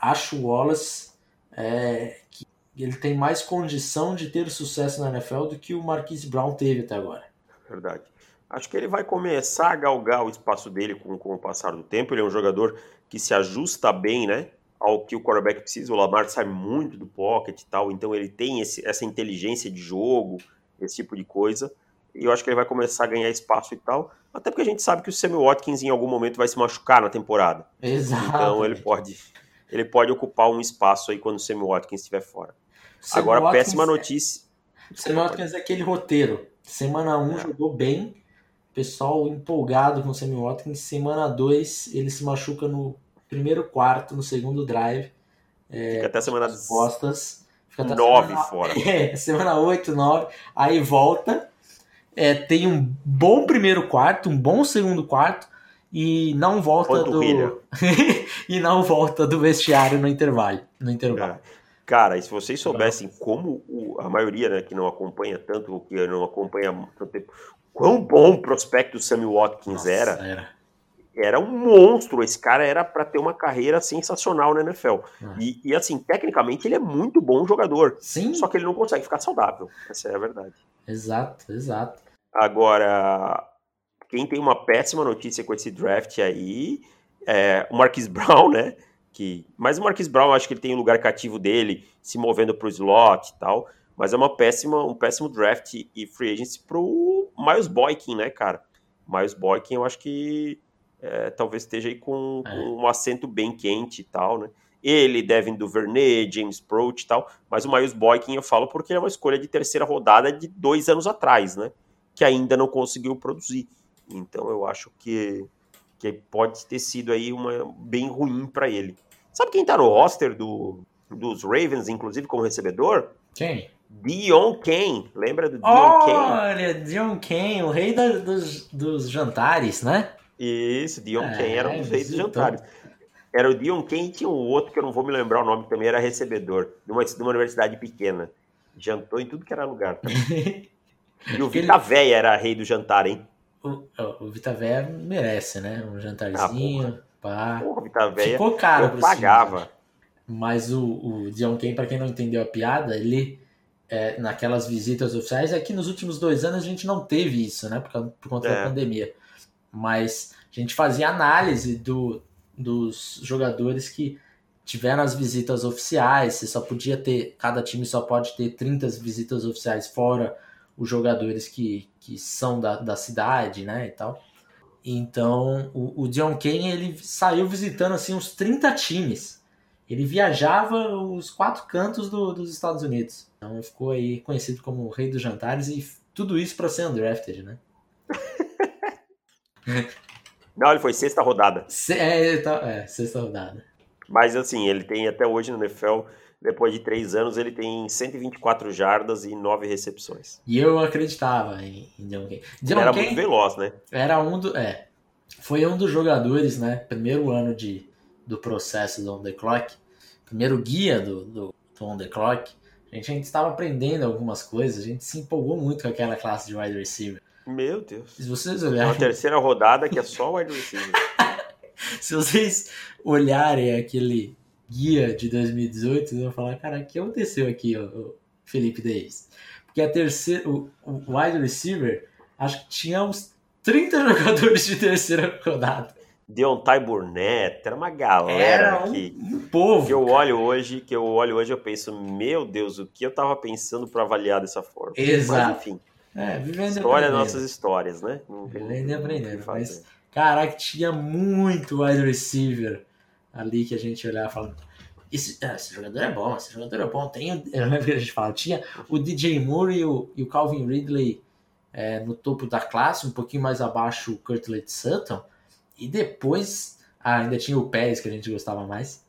Acho o Wallace é, que ele tem mais condição de ter sucesso na NFL do que o Marquise Brown teve até agora. Verdade. Acho que ele vai começar a galgar o espaço dele com, com o passar do tempo. Ele é um jogador que se ajusta bem, né? Ao que o quarterback precisa. O Lamar sai muito do pocket e tal, então ele tem esse, essa inteligência de jogo, esse tipo de coisa. E eu acho que ele vai começar a ganhar espaço e tal. Até porque a gente sabe que o Sammy Watkins em algum momento vai se machucar na temporada. Exato. Então ele pode, ele pode ocupar um espaço aí quando o Sammy Watkins estiver fora. Agora, Watkins péssima é- notícia. É... Sammy Watkins é aquele roteiro. Semana 1 um é. jogou bem, pessoal empolgado com o Sammy Watkins. Semana 2, ele se machuca no primeiro quarto, no segundo drive. É, fica até semana costas. Fica até 9 semana, fora. É, semana 8, 9. Aí volta. É, tem um bom primeiro quarto, um bom segundo quarto. E não volta do. e não volta do vestiário no intervalo. No intervalo. É. Cara, e se vocês soubessem como o, a maioria né, que não acompanha tanto, que não acompanha tanto tempo, quão bom prospecto o Sammy Watkins Nossa, era, era, era. um monstro. Esse cara era para ter uma carreira sensacional na NFL. Ah. E, e, assim, tecnicamente ele é muito bom jogador. Sim. Só que ele não consegue ficar saudável. Essa é a verdade. Exato, exato. Agora, quem tem uma péssima notícia com esse draft aí é o Marquis Brown, né? Que, mas o Marquis Brown, acho que ele tem um lugar cativo dele, se movendo para o slot e tal. Mas é uma péssima, um péssimo draft e free agency pro Miles Boykin, né, cara? Miles Boykin, eu acho que é, talvez esteja aí com, é. com, um assento bem quente e tal, né? Ele, Devin Duvernay, James Prout e tal, mas o Miles Boykin eu falo porque ele é uma escolha de terceira rodada de dois anos atrás, né? Que ainda não conseguiu produzir. Então eu acho que, que pode ter sido aí uma bem ruim para ele. Sabe quem tá no roster do, dos Ravens, inclusive como recebedor? Quem? Dion Kane. Lembra do Dion Olha, Kane? Olha, Dion Kane, o rei da, dos, dos jantares, né? Isso, Dion é, Kane era um reis dos jantares. Era o Dion Kane e tinha um outro que eu não vou me lembrar o nome, também era recebedor, de uma, de uma universidade pequena. Jantou em tudo que era lugar. e o Vita Véia era rei do jantar, hein? O, o Vita Véia merece, né? Um jantarzinho. Ah, Pá. Porra, Vita Véia. Ficou caro eu pagava. Mas o, o Dion Kane, para quem não entendeu a piada, ele é, naquelas visitas oficiais, é que nos últimos dois anos a gente não teve isso, né? Por, por conta é. da pandemia. Mas a gente fazia análise do, dos jogadores que tiveram as visitas oficiais. Você só podia ter, cada time só pode ter 30 visitas oficiais, fora os jogadores que, que são da, da cidade, né? E tal. Então, o, o John Kane, ele saiu visitando assim uns 30 times. Ele viajava os quatro cantos do, dos Estados Unidos. Então, ficou aí conhecido como o rei dos jantares e tudo isso para ser undrafted, né? Não, ele foi sexta rodada. Se, é, tá, é, sexta rodada. Mas assim, ele tem até hoje no NFL depois de três anos, ele tem 124 jardas e nove recepções. E eu acreditava em, em John Kane. John era Kane muito veloz, né? Era um do. É. Foi um dos jogadores, né? Primeiro ano de, do processo do On The Clock. Primeiro guia do, do, do On The Clock. A gente, estava aprendendo algumas coisas. A gente se empolgou muito com aquela classe de wide receiver. Meu Deus. Se vocês olharem. É uma terceira rodada que é só wide receiver. Se vocês olharem aquele guia de 2018, vocês vão falar, cara, o que aconteceu aqui, o Felipe Davis? Porque a terceira, o, o wide receiver, acho que tinha uns 30 jogadores de terceira rodada. Deontay Burnett, era uma galera era um, que, um povo, que eu cara. olho hoje, que eu olho hoje eu penso, meu Deus, o que eu tava pensando para avaliar dessa forma. Exato. Mas enfim. É, vivendo História nossas histórias, né? Não vivendo e aprendendo. Mas, caraca, tinha muito wide receiver ali que a gente olhava falando. Esse, ah, esse jogador é bom, esse jogador é bom. Tem, o- eu lembro que a gente falava, tinha o DJ Moore e o, e o Calvin Ridley é, no topo da classe, um pouquinho mais abaixo o Curtlet Sutton, e depois ah, ainda tinha o Pérez que a gente gostava mais,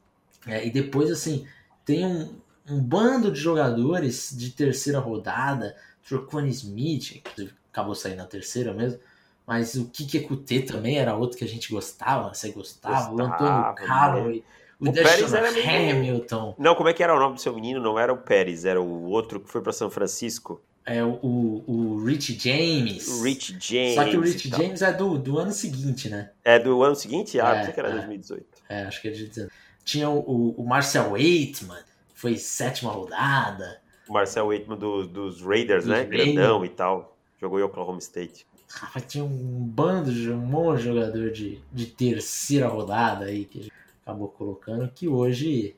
É, e depois assim tem um, um bando de jogadores de terceira rodada, Troquan Smith, inclusive acabou saindo na terceira mesmo, mas o Kikekute também era outro que a gente gostava, você gostava, o Gostava, Antônio Callaway, o, O Pérez era Hamilton, Não, como é que era o nome do seu menino? Não era o Pérez, era o outro que foi para São Francisco. É, o, o, o Rich James. Rich James. Só que o Rich. James é do, do ano seguinte, né? É do ano seguinte? Ah, É, pensei que era é. 2018. É, acho que é de 19. Tinha o, o, Marcel Waitman, que foi sétima rodada. O Marcel Waitman do- dos Raiders, Dos né? Raiders. Grandão e tal. Jogou em Oklahoma State. Rapaz, tinha um bando de um monte de jogador de, de terceira rodada aí que a gente acabou colocando, que hoje.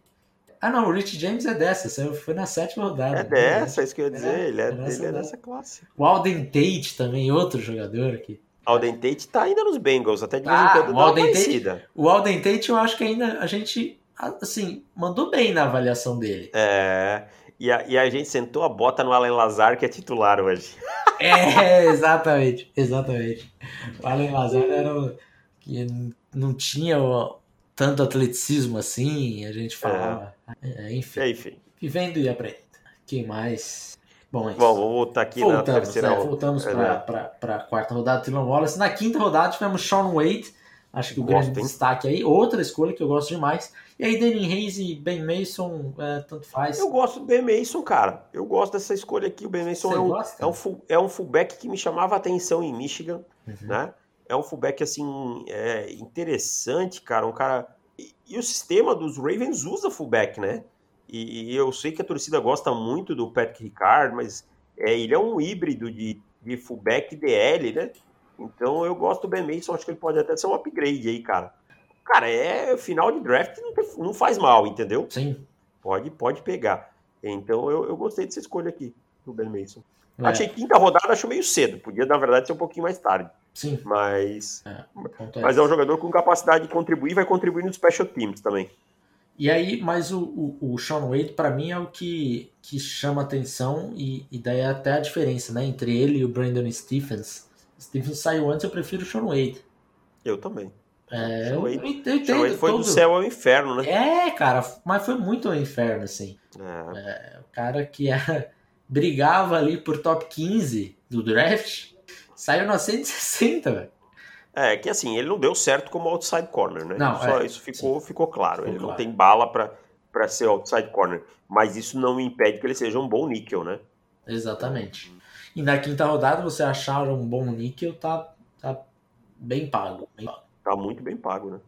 Ah não, o Rich James é dessa, foi na sétima rodada. É dessa, é isso que eu ia dizer. É, ele é, é nessa ele é dessa classe. O Alden Tate também, outro jogador que. Alden Tate tá ainda nos Bengals, até de vez Ah, em quando o Alden Tate-. O Alden Tate eu acho que ainda a gente, assim, mandou bem na avaliação dele. É. E a, e a gente sentou a bota no Allen Lazar, que é titular hoje. É, exatamente, exatamente. O Allen Lazar era o que não tinha o- tanto atleticismo assim, a gente falava. É, enfim, Enfim. vivendo e aprendendo. Quem mais? Bom, é isso. Bom, vamos voltar aqui na voltamos, terceira né? voltamos É, para a quarta rodada do Dylan Wallace. Na quinta rodada tivemos Sean Wade, acho que o Gosto, grande destaque aí. Outra escolha que eu gosto demais. E aí, Danny Hayes e Ben Mason, é, tanto faz. Eu gosto do Ben Mason, cara. Eu gosto dessa escolha aqui. O Ben Mason é um, é, um full, é um fullback que me chamava a atenção em Michigan, Uhum. né? É um fullback, assim, é, interessante, cara. Um cara... E, e o sistema dos Ravens usa fullback, né? E, e eu sei que a torcida gosta muito do Patrick Ricard, mas é, ele é um híbrido de, de fullback e DL, né? Então eu gosto do Ben Mason. Acho que ele pode até ser um upgrade aí, cara. Cara, é final de draft, não, não faz mal, entendeu? Sim. Pode, pode pegar. Então eu, eu gostei dessa escolha aqui, do Ben Mason. É, Achei quinta rodada, acho meio cedo. Podia, na verdade, ser um pouquinho mais tarde. Sim. Mas, é mas é um jogador com capacidade de contribuir e vai contribuir nos special teams também. E aí, mas o, o, o Sean Wade, pra mim, é o que, que chama atenção, e, e daí é até a diferença, né? Entre ele e o Brandon Stephens. Stephens saiu antes, eu prefiro o Sean Wade. Eu também. É, Sean Wade- eu entendo Então ele foi todo- do céu ao inferno, né? É, cara, mas foi muito um inferno, assim. É. O cara que era- brigava ali por top 15 do draft, saiu na 160, velho. É, que assim, ele não deu certo como outside corner, né? Não, Só é, isso ficou, ficou claro. Ficou ele não claro. tem bala pra, pra ser outside corner. Mas isso não impede que ele seja um bom níquel, né? Exatamente. E na quinta rodada, você achar um bom níquel, tá, tá bem pago. bem pago. Tá muito bem pago, né?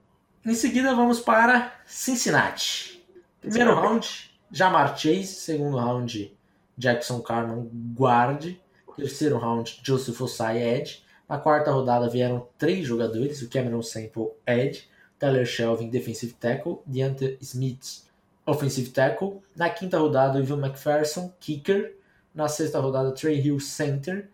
Em seguida, vamos para Cincinnati. Primeiro Cincinnati. round, Jamar Chase. Segundo round, Jackson Carman, guard. Terceiro round, Joseph Osai, edge. Na quarta rodada vieram três jogadores, o Cameron Sample, edge. Tyler Shelvin, defensive tackle. Deante Smith, offensive tackle. Na quinta rodada, Ivan McPherson, kicker. Na sexta rodada, Trey Hill, center.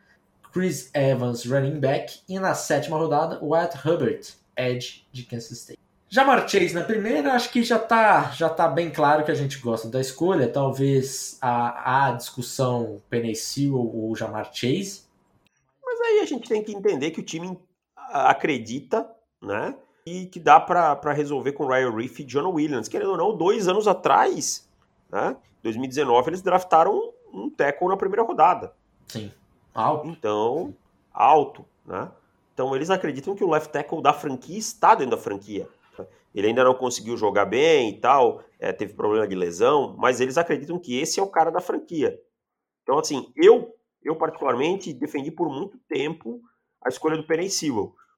Chris Evans, running back. E na sétima rodada, Wyatt Hubbard, edge de Kansas State. Jamar Chase na primeira, acho que já tá, já tá bem claro que a gente gosta da escolha. Talvez a, a discussão Sewell ou Jamar Chase. Mas aí a gente tem que entender que o time acredita, né? E que dá pra resolver com Ryan Reef e John Williams. Querendo ou não, dois anos atrás, né? 2019, eles draftaram um tackle na primeira rodada. Sim. Alto. Então, alto, né? Então eles acreditam que o left tackle da franquia está dentro da franquia. Ele ainda não conseguiu jogar bem e tal, é, teve problema de lesão, mas eles acreditam que esse é o cara da franquia. Então, assim, eu, eu particularmente defendi por muito tempo a escolha do Penny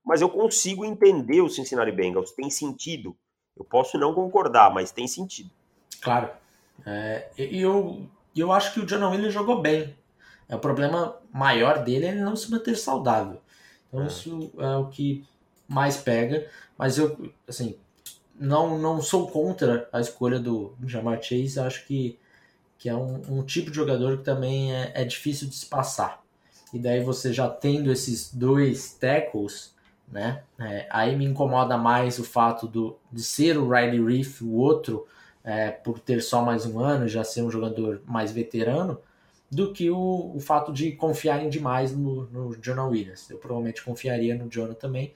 mas eu consigo entender o Cincinnati Bengals, tem sentido. Eu posso não concordar, mas tem sentido. Claro. É, e eu, eu acho que o John Williams jogou bem. É, o problema maior dele é ele não se manter saudável. Então É. isso é o que mais pega. Mas eu, assim, não, não sou contra a escolha do Jamar Chase. Acho que, que é um, um tipo de jogador que também é, é difícil de se passar. E daí você já tendo esses dois tackles, né? É, aí me incomoda mais o fato do, de ser o Riley Reef, o outro, é, por ter só mais um ano, já ser um jogador mais veterano, do que o, o fato de confiarem demais no, no Jonah Williams. Eu provavelmente confiaria no Jonah também.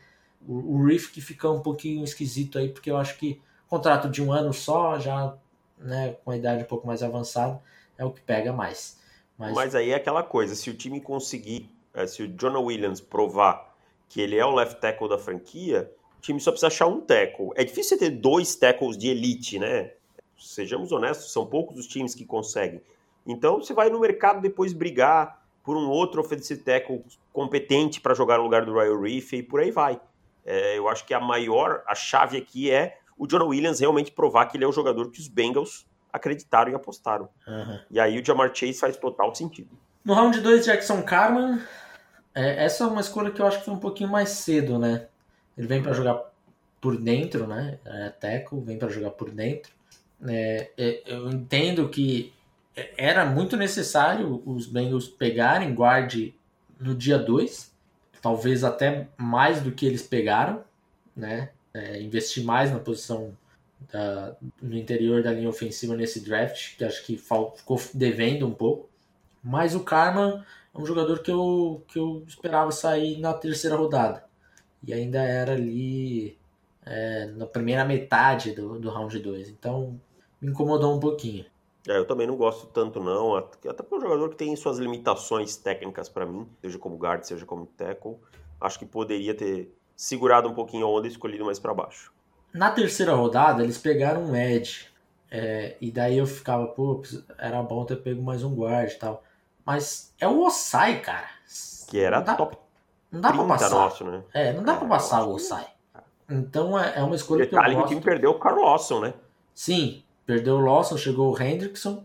O, o que fica um pouquinho esquisito aí, porque eu acho que contrato de um ano só, já né, com a idade um pouco mais avançada, é o que pega mais. Mas, Mas aí é aquela coisa, se o time conseguir, é, se o Jonah Williams provar que ele é o left tackle da franquia, o time só precisa achar um tackle. É difícil ter dois tackles de elite, né? Sejamos honestos, são poucos os times que conseguem. Então você vai no mercado depois brigar por um outro offensive tackle competente para jogar no lugar do Royal Reef e por aí vai. É, eu acho que a maior, a chave aqui é o Jonah Williams realmente provar que ele é o jogador que os Bengals acreditaram e apostaram. Uhum. E aí o Jamar Chase faz total sentido. No round 2, Jackson Carman. É, essa é uma escolha que eu acho que foi um pouquinho mais cedo, né? Ele vem para jogar por dentro, né? É teco, vem para jogar por dentro. É, é, eu entendo que era muito necessário os Bengals pegarem guarde no dia 2, talvez até mais do que eles pegaram, né? É, investir mais na posição da, no interior da linha ofensiva nesse draft, que acho que ficou devendo um pouco. Mas o Karma é um jogador que eu, que eu esperava sair na terceira rodada. E ainda era ali é, na primeira metade do, do round 2. Então me incomodou um pouquinho. É, eu também não gosto tanto não, até porque é um jogador que tem suas limitações técnicas para mim, seja como guard, seja como tackle. Acho que poderia ter segurado um pouquinho a onda e escolhido mais para baixo. Na terceira rodada, eles pegaram um edge. É, e daí eu ficava, pô, era bom ter pego mais um guard e tal. Mas é o Osai, cara. Que era dá, top Não dá pra passar. Nosso, né? É, não dá é, pra passar o Osai. Então é, é uma escolha Detalhe que eu gosto. que o time perdeu o Carl Lawson, né? Sim, perdeu o Lawson, chegou o Hendrickson.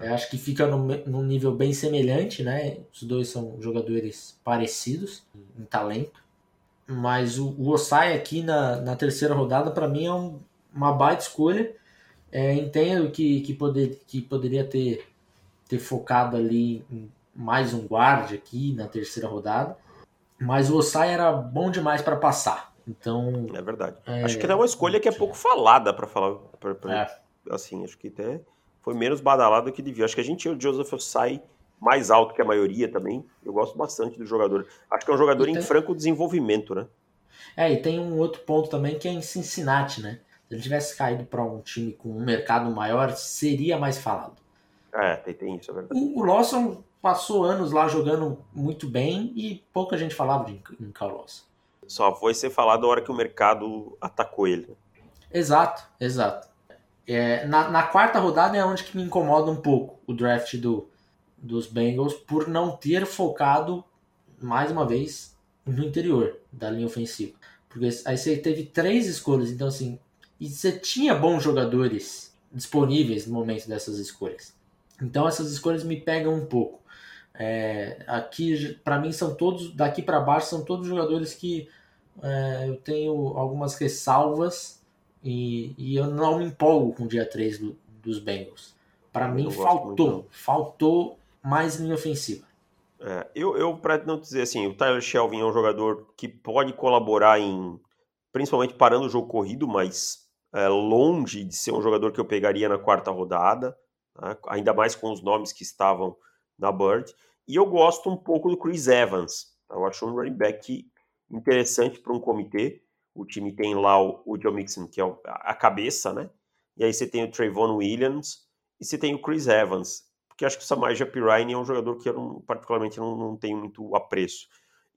É. acho que fica num nível bem semelhante, né? Os dois são jogadores parecidos em talento. Mas o, o Osai aqui na, na terceira rodada, para mim, é um, uma baita escolha. É, entendo que, que, poder, que poderia ter, ter focado ali em mais um guarda aqui na terceira rodada. Mas o Osai era bom demais para passar. Então. É verdade. É... Acho que é uma escolha que é pouco falada para falar. Pra, pra, é. Assim, acho que até foi menos badalado do que devia. Acho que a gente o Joseph Osai mais alto que a maioria também. Eu gosto bastante do jogador. Acho que é um jogador tem... em franco desenvolvimento, né? É, e tem um outro ponto também que é em Cincinnati, né? Se ele tivesse caído para um time com um mercado maior, seria mais falado. É, tem, tem isso, é verdade. O, o Lawson passou anos lá jogando muito bem e pouca gente falava de, em Carl Lawson. Só foi ser falado na hora que o mercado atacou ele. Exato, exato. É, na, na, quarta rodada é onde que me incomoda um pouco o draft do, dos Bengals por não ter focado mais uma vez no interior da linha ofensiva. Porque aí você teve três escolhas, então assim, e você tinha bons jogadores disponíveis no momento dessas escolhas. Então essas escolhas me pegam um pouco. É, aqui para mim são todos daqui para baixo são todos jogadores que é, eu tenho algumas ressalvas e, e, eu não me empolgo com o dia 3 do, dos Bengals. Para mim faltou, faltou mais linha ofensiva. É, eu, eu para não dizer assim, o Tyler Shelvin é um jogador que pode colaborar em, principalmente parando o jogo corrido, mas é, longe de ser um jogador que eu pegaria na quarta rodada, né, ainda mais com os nomes que estavam na Bird. E eu gosto um pouco do Chris Evans. Eu acho um running back interessante para um comitê. O time tem lá o, o Joe Mixon, que é a cabeça, né? E aí você tem o Trayvon Williams e você tem o Chris Evans, porque acho que o Samaja Pirine é um jogador que eu não, particularmente não, não tenho muito apreço.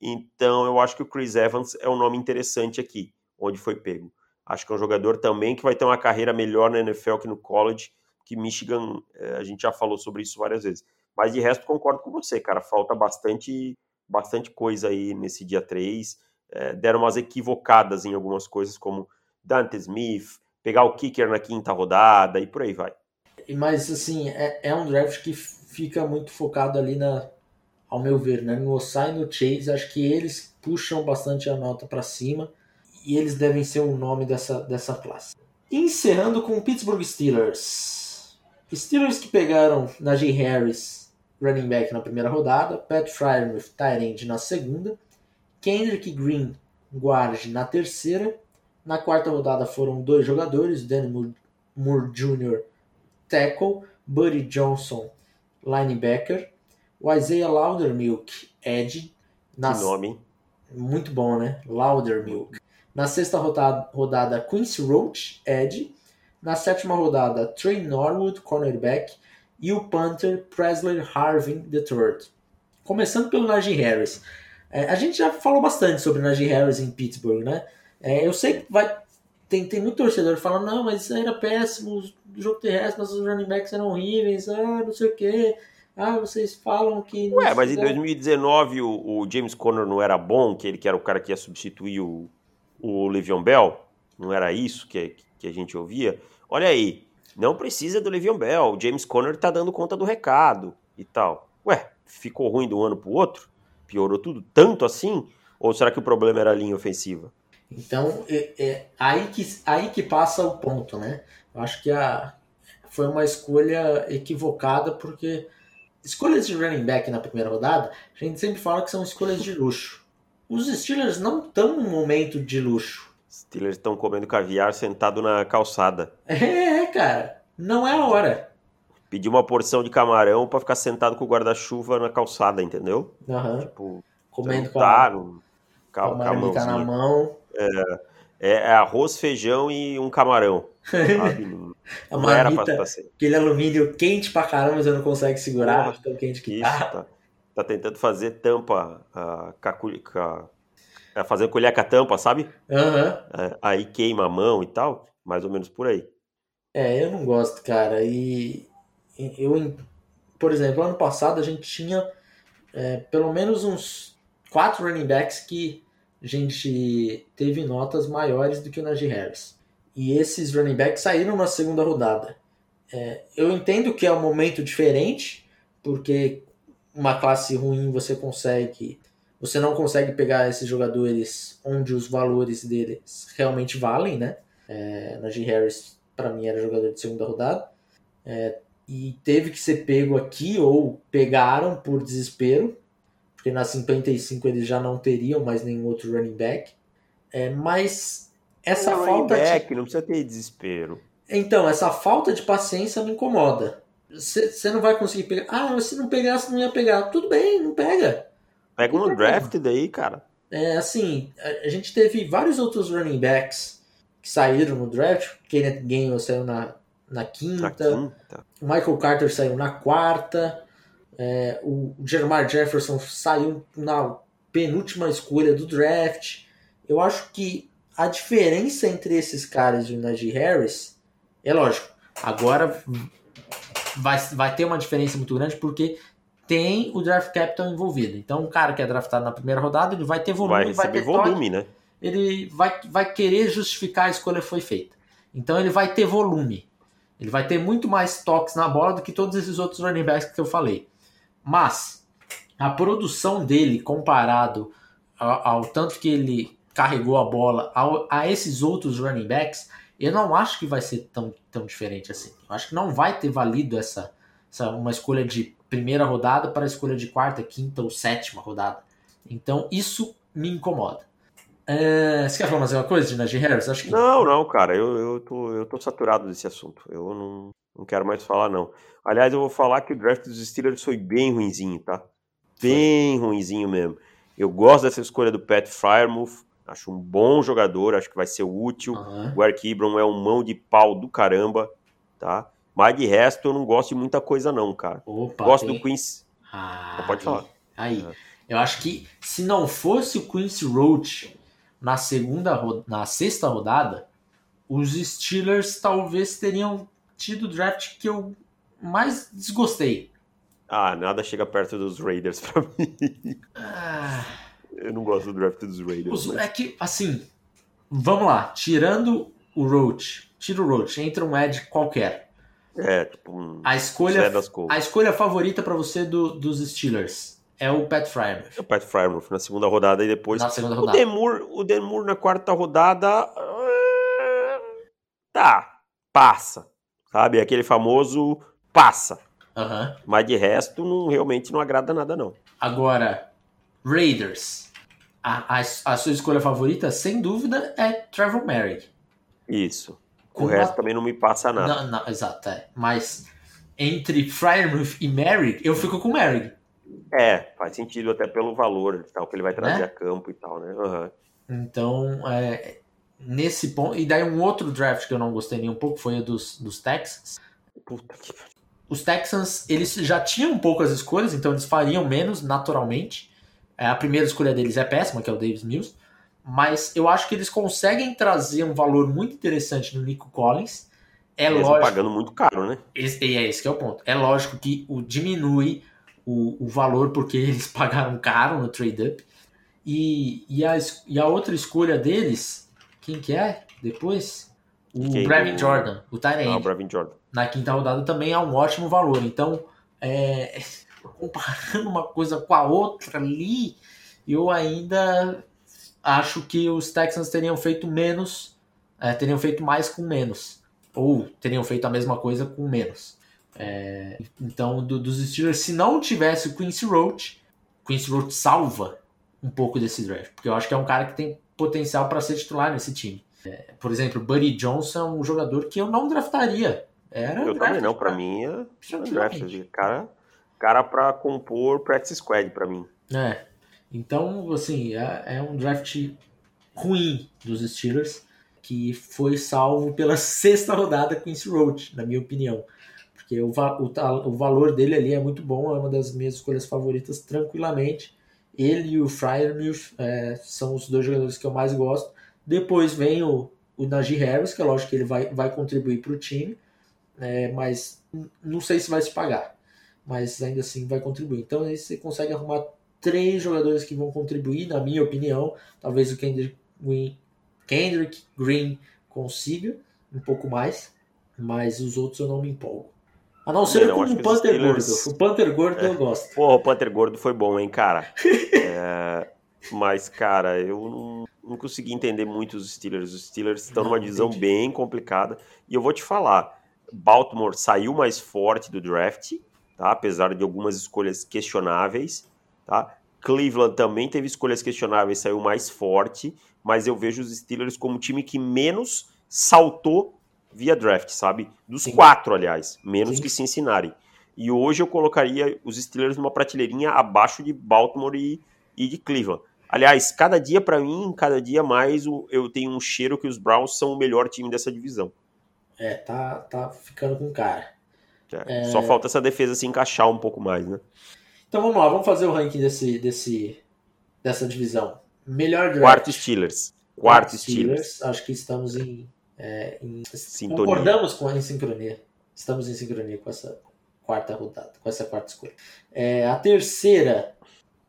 Então eu acho que o Chris Evans é um nome interessante aqui, onde foi pego. Acho que é um jogador também que vai ter uma carreira melhor na NFL que no college, que Michigan, é, a gente já falou sobre isso várias vezes. Mas de resto concordo com você, cara, falta bastante, bastante coisa aí nesse dia 3. É, deram umas equivocadas em algumas coisas, como Dante Smith, pegar o kicker na quinta rodada e por aí vai mas assim, é, é um draft que fica muito focado ali na, ao meu ver, né? No Osai e no Chase, acho que eles puxam bastante a nota para cima e eles devem ser o nome dessa, dessa classe. Encerrando com o Pittsburgh Steelers. Steelers que pegaram Najee Harris, running back na primeira rodada, Pat Fryermuth, tight end na segunda, Kendrick Green, guard na terceira. Na quarta rodada foram dois jogadores, Danny Moore, Moore Jr., tackle, Buddy Johnson, linebacker, o Isaiah Loudermilk, edge. Na... Que nome, Muito bom, né? Loudermilk. Na sexta rodada, rodada Quincy Roach, edge. Na sétima rodada, Trey Norwood, cornerback. E o punter Presley Harvin III. Começando pelo Najee Harris. É, a gente já falou bastante sobre Najee Harris em Pittsburgh, né? É, eu sei que vai, tem, tem muito torcedor falando, não, mas era péssimo o jogo terrestre, mas os running backs eram horríveis, ah, não sei o quê. Ah, vocês falam que. Ué, mas em 2019 o, o, James Conner não era bom, que ele que era o cara que ia substituir o, o Le'Veon Bell? Não era isso que, que a gente ouvia? Olha aí, não precisa do Le'Veon Bell, o James Conner tá dando conta do recado e tal. Ué, ficou ruim de um ano pro outro? Piorou tudo tanto assim? Ou será que o problema era a linha ofensiva? Então, é, é, aí, que, aí que passa o ponto, né? Eu acho que a, foi uma escolha equivocada, porque escolhas de running back na primeira rodada, a gente sempre fala que são escolhas de luxo. Os Steelers não estão num momento de luxo. Steelers estão comendo caviar sentado na calçada. É, cara. Não é a hora. Pedir uma porção de camarão para ficar sentado com o guarda-chuva na calçada, entendeu? Uhum. Tipo, comendo com a, no, com a marmita na mão. É, é, é, arroz, feijão e um camarão. Sabe? A era pra, pra. Aquele alumínio quente pra caramba, você não consegue segurar, Porra, tão quente que isso, tá. tá. tá. tentando fazer tampa, uh, com a, fazer colher com a tampa, sabe? Uhum. aí queima a mão e tal, mais ou menos por aí. É, eu não gosto, cara. E eu, por exemplo, ano passado a gente tinha é, pelo menos uns quatro running backs que a gente teve notas maiores do que o Najee Harris. E esses running backs saíram na segunda rodada. É, eu entendo que é um momento diferente, porque uma classe ruim você consegue. Você não consegue pegar esses jogadores onde os valores deles realmente valem, né? É, Najee Harris, para mim, era jogador de segunda rodada. É, e teve que ser pego aqui, ou pegaram por desespero, porque na 55 eles já não teriam mais nenhum outro running back. É, mas essa não, falta. Back, de... Não precisa ter desespero. Então, essa falta de paciência me incomoda. Você não vai conseguir pegar. Ah, se não pegasse, não ia pegar. Tudo bem, não pega. Pega um draft daí, cara. É, assim, a, gente teve vários outros running backs que saíram no draft. Kenneth Gainwell saiu na, na quinta. Quinta. O Michael Carter saiu na quarta. É, o Jermar Jefferson saiu na penúltima escolha do draft. Eu acho que a diferença entre esses caras e o Najee Harris é lógico. Agora vai, vai ter uma diferença muito grande porque tem o draft capital envolvido. Então, um cara que é draftado na primeira rodada, ele vai ter volume, vai, vai ter volume, toque, né? Ele vai, vai querer justificar a escolha que foi feita. Então, ele vai ter volume. Ele vai ter muito mais toques na bola do que todos esses outros running backs que eu falei. Mas a produção dele comparado ao, ao tanto que ele carregou a bola ao, a esses outros running backs, eu não acho que vai ser tão, tão diferente assim. Eu acho que não vai ter valido essa, essa uma escolha de primeira rodada para a escolha de quarta, quinta ou sétima rodada. Então isso me incomoda. É, você quer falar mais alguma coisa de Najee Harris? Acho que não, não, cara. Eu, eu, tô, eu tô saturado desse assunto. Eu não, não quero mais falar, não. Aliás, eu vou falar que o draft dos Steelers foi bem ruinzinho, tá? Bem ruinzinho mesmo. Eu gosto dessa escolha do Pat Fryermuth. Acho um bom jogador, acho que vai ser útil. Uhum. O Eric Ibram é um mão de pau do caramba, tá? Mas de resto, eu não gosto de muita coisa, não, cara. Opa, gosto tem... do Quincy. Ah, pode falar. Aí. É. Eu acho que se não fosse o Quincy Roach na segunda, na sexta rodada, os Steelers talvez teriam tido o draft que eu mais desgostei. Ah, nada chega perto dos Raiders pra mim. Ah, eu não gosto do draft dos Raiders. Os, mas... É que, assim, vamos lá, tirando o Roach, tira o Roach, entra um Ed qualquer. É, tipo um a escolha, a escolha favorita para você do, dos Steelers é o Pat Frymouth. É o Pat Frymouth na segunda rodada e depois. Na segunda rodada. O Demur, o Demur na quarta rodada. Tá, passa. Sabe? Aquele famoso passa. Uhum. Mas de resto, não, realmente não agrada nada, não. Agora, Raiders. a, a, a, sua escolha favorita, sem dúvida, é Trevor Merrick. Isso. Com o resto também não me passa nada. Não, não, exato, é. Mas entre Fryermuth e Merrick, eu fico com Merrick. É, faz sentido até pelo valor tal, que ele vai trazer né? a campo e tal, né? Uhum. Então, é, nesse ponto. E daí um outro draft que eu não gostei nem um pouco foi o dos, dos Texans. Puta que. Os Texans, eles já tinham poucas escolhas, então eles fariam menos naturalmente. É, a primeira escolha deles é péssima, que é o Davis Mills. Mas eu acho que eles conseguem trazer um valor muito interessante no Nico Collins. É Mesmo lógico. pagando muito caro, né? Esse, e é esse que é o ponto. É lógico que o diminui o, o valor porque eles pagaram caro no trade-up. E, e, a, e a outra escolha deles, quem que é depois? O quem? Brevin Jordan, o Tyrant. Ah, o Brevin Jordan. Na quinta rodada também é um ótimo valor. Então, é, comparando uma coisa com a outra ali, eu ainda acho que os Texans teriam feito menos, é, teriam feito mais com menos. Ou teriam feito a mesma coisa com menos. É, então, do, dos Steelers, se não tivesse o Quincy Roach, Quincy Roach salva um pouco desse draft, porque eu acho que é um cara que tem potencial para ser titular nesse time. É, por exemplo, Buddy Johnson é um jogador que eu não draftaria. Era eu também não, para mim é draft. Cara, cara para compor practice squad para mim. É. Então, assim, é, é um draft ruim dos Steelers que foi salvo pela sexta rodada Quincy Roach, na minha opinião porque o, o, o valor dele ali é muito bom, é uma das minhas escolhas favoritas tranquilamente. Ele e o Fryermuth é, são os dois jogadores que eu mais gosto. Depois vem o, o Najee Harris, que é lógico que ele vai, vai contribuir para o time, é, mas não sei se vai se pagar, mas ainda assim vai contribuir. Então aí você consegue arrumar três jogadores que vão contribuir, na minha opinião. Talvez o Kendrick Green, Kendrick Green consiga um pouco mais, mas os outros eu não me empolgo. A não ser com o Panther Steelers... Gordo. O Panther Gordo é. eu gosto. Pô, o Panther Gordo foi bom, hein, cara? é... Mas, cara, eu não, não consegui entender muito os Steelers. Os Steelers estão não, numa divisão entendi. bem complicada. E eu vou te falar, Baltimore saiu mais forte do draft, tá? apesar de algumas escolhas questionáveis. Tá? Cleveland também teve escolhas questionáveis, saiu mais forte, mas eu vejo os Steelers como o time que menos saltou via draft, sabe? Dos Sim. quatro, aliás, menos Sim. que Cincinnati. E hoje eu colocaria os Steelers numa prateleirinha abaixo de Baltimore e, e de Cleveland. Aliás, cada dia para mim, cada dia mais, eu tenho um cheiro que os Browns são o melhor time dessa divisão. É, tá, tá ficando com cara. É, é... Só falta essa defesa se encaixar um pouco mais, né? Então vamos lá, vamos fazer o ranking desse, desse, dessa divisão. Melhor draft. Quarto Steelers. Quarto, Quarto Steelers. Steelers. Acho que estamos em é, em, concordamos com em sincronia. Estamos em sincronia com essa quarta rodada, com essa quarta escolha. É, a terceira,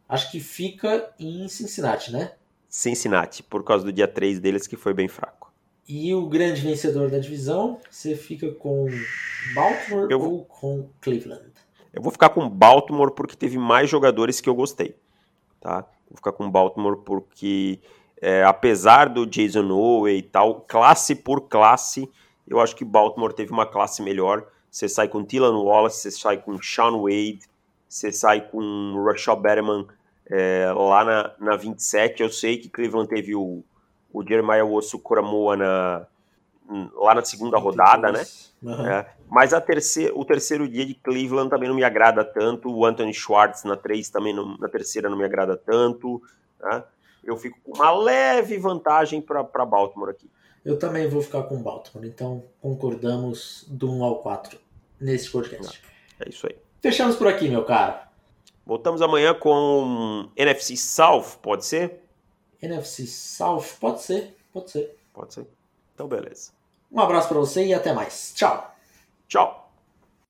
acho que fica em Cincinnati, né? Cincinnati, por causa do dia 3 deles que foi bem fraco. E o grande vencedor da divisão, você fica com Baltimore eu ou com Cleveland? Eu vou ficar com Baltimore porque teve mais jogadores que eu gostei. Tá? Vou ficar com Baltimore porque é, apesar do Jason Owe e tal, classe por classe, eu acho que Baltimore teve uma classe melhor. Você sai com Dylan Wallace, você sai com Sean Wade, você sai com Rashad Batman é, lá na, na 27. Eu sei que Cleveland teve o, o Jeremiah Osso Coramoa na, lá na segunda rodada, né? Uhum. É, mas a terceira, o terceiro dia de Cleveland também não me agrada tanto. O Anthony Schwartz na 3 também não, na terceira não me agrada tanto. Né? Eu fico com uma leve vantagem para Baltimore aqui. Eu também vou ficar com Baltimore, então concordamos do 1 ao 4 nesse podcast. É isso aí. Fechamos por aqui, meu caro. Voltamos amanhã com NFC South, pode ser? NFC South, pode ser, pode ser. Pode ser. Então, beleza. Um abraço para você e até mais. Tchau. Tchau.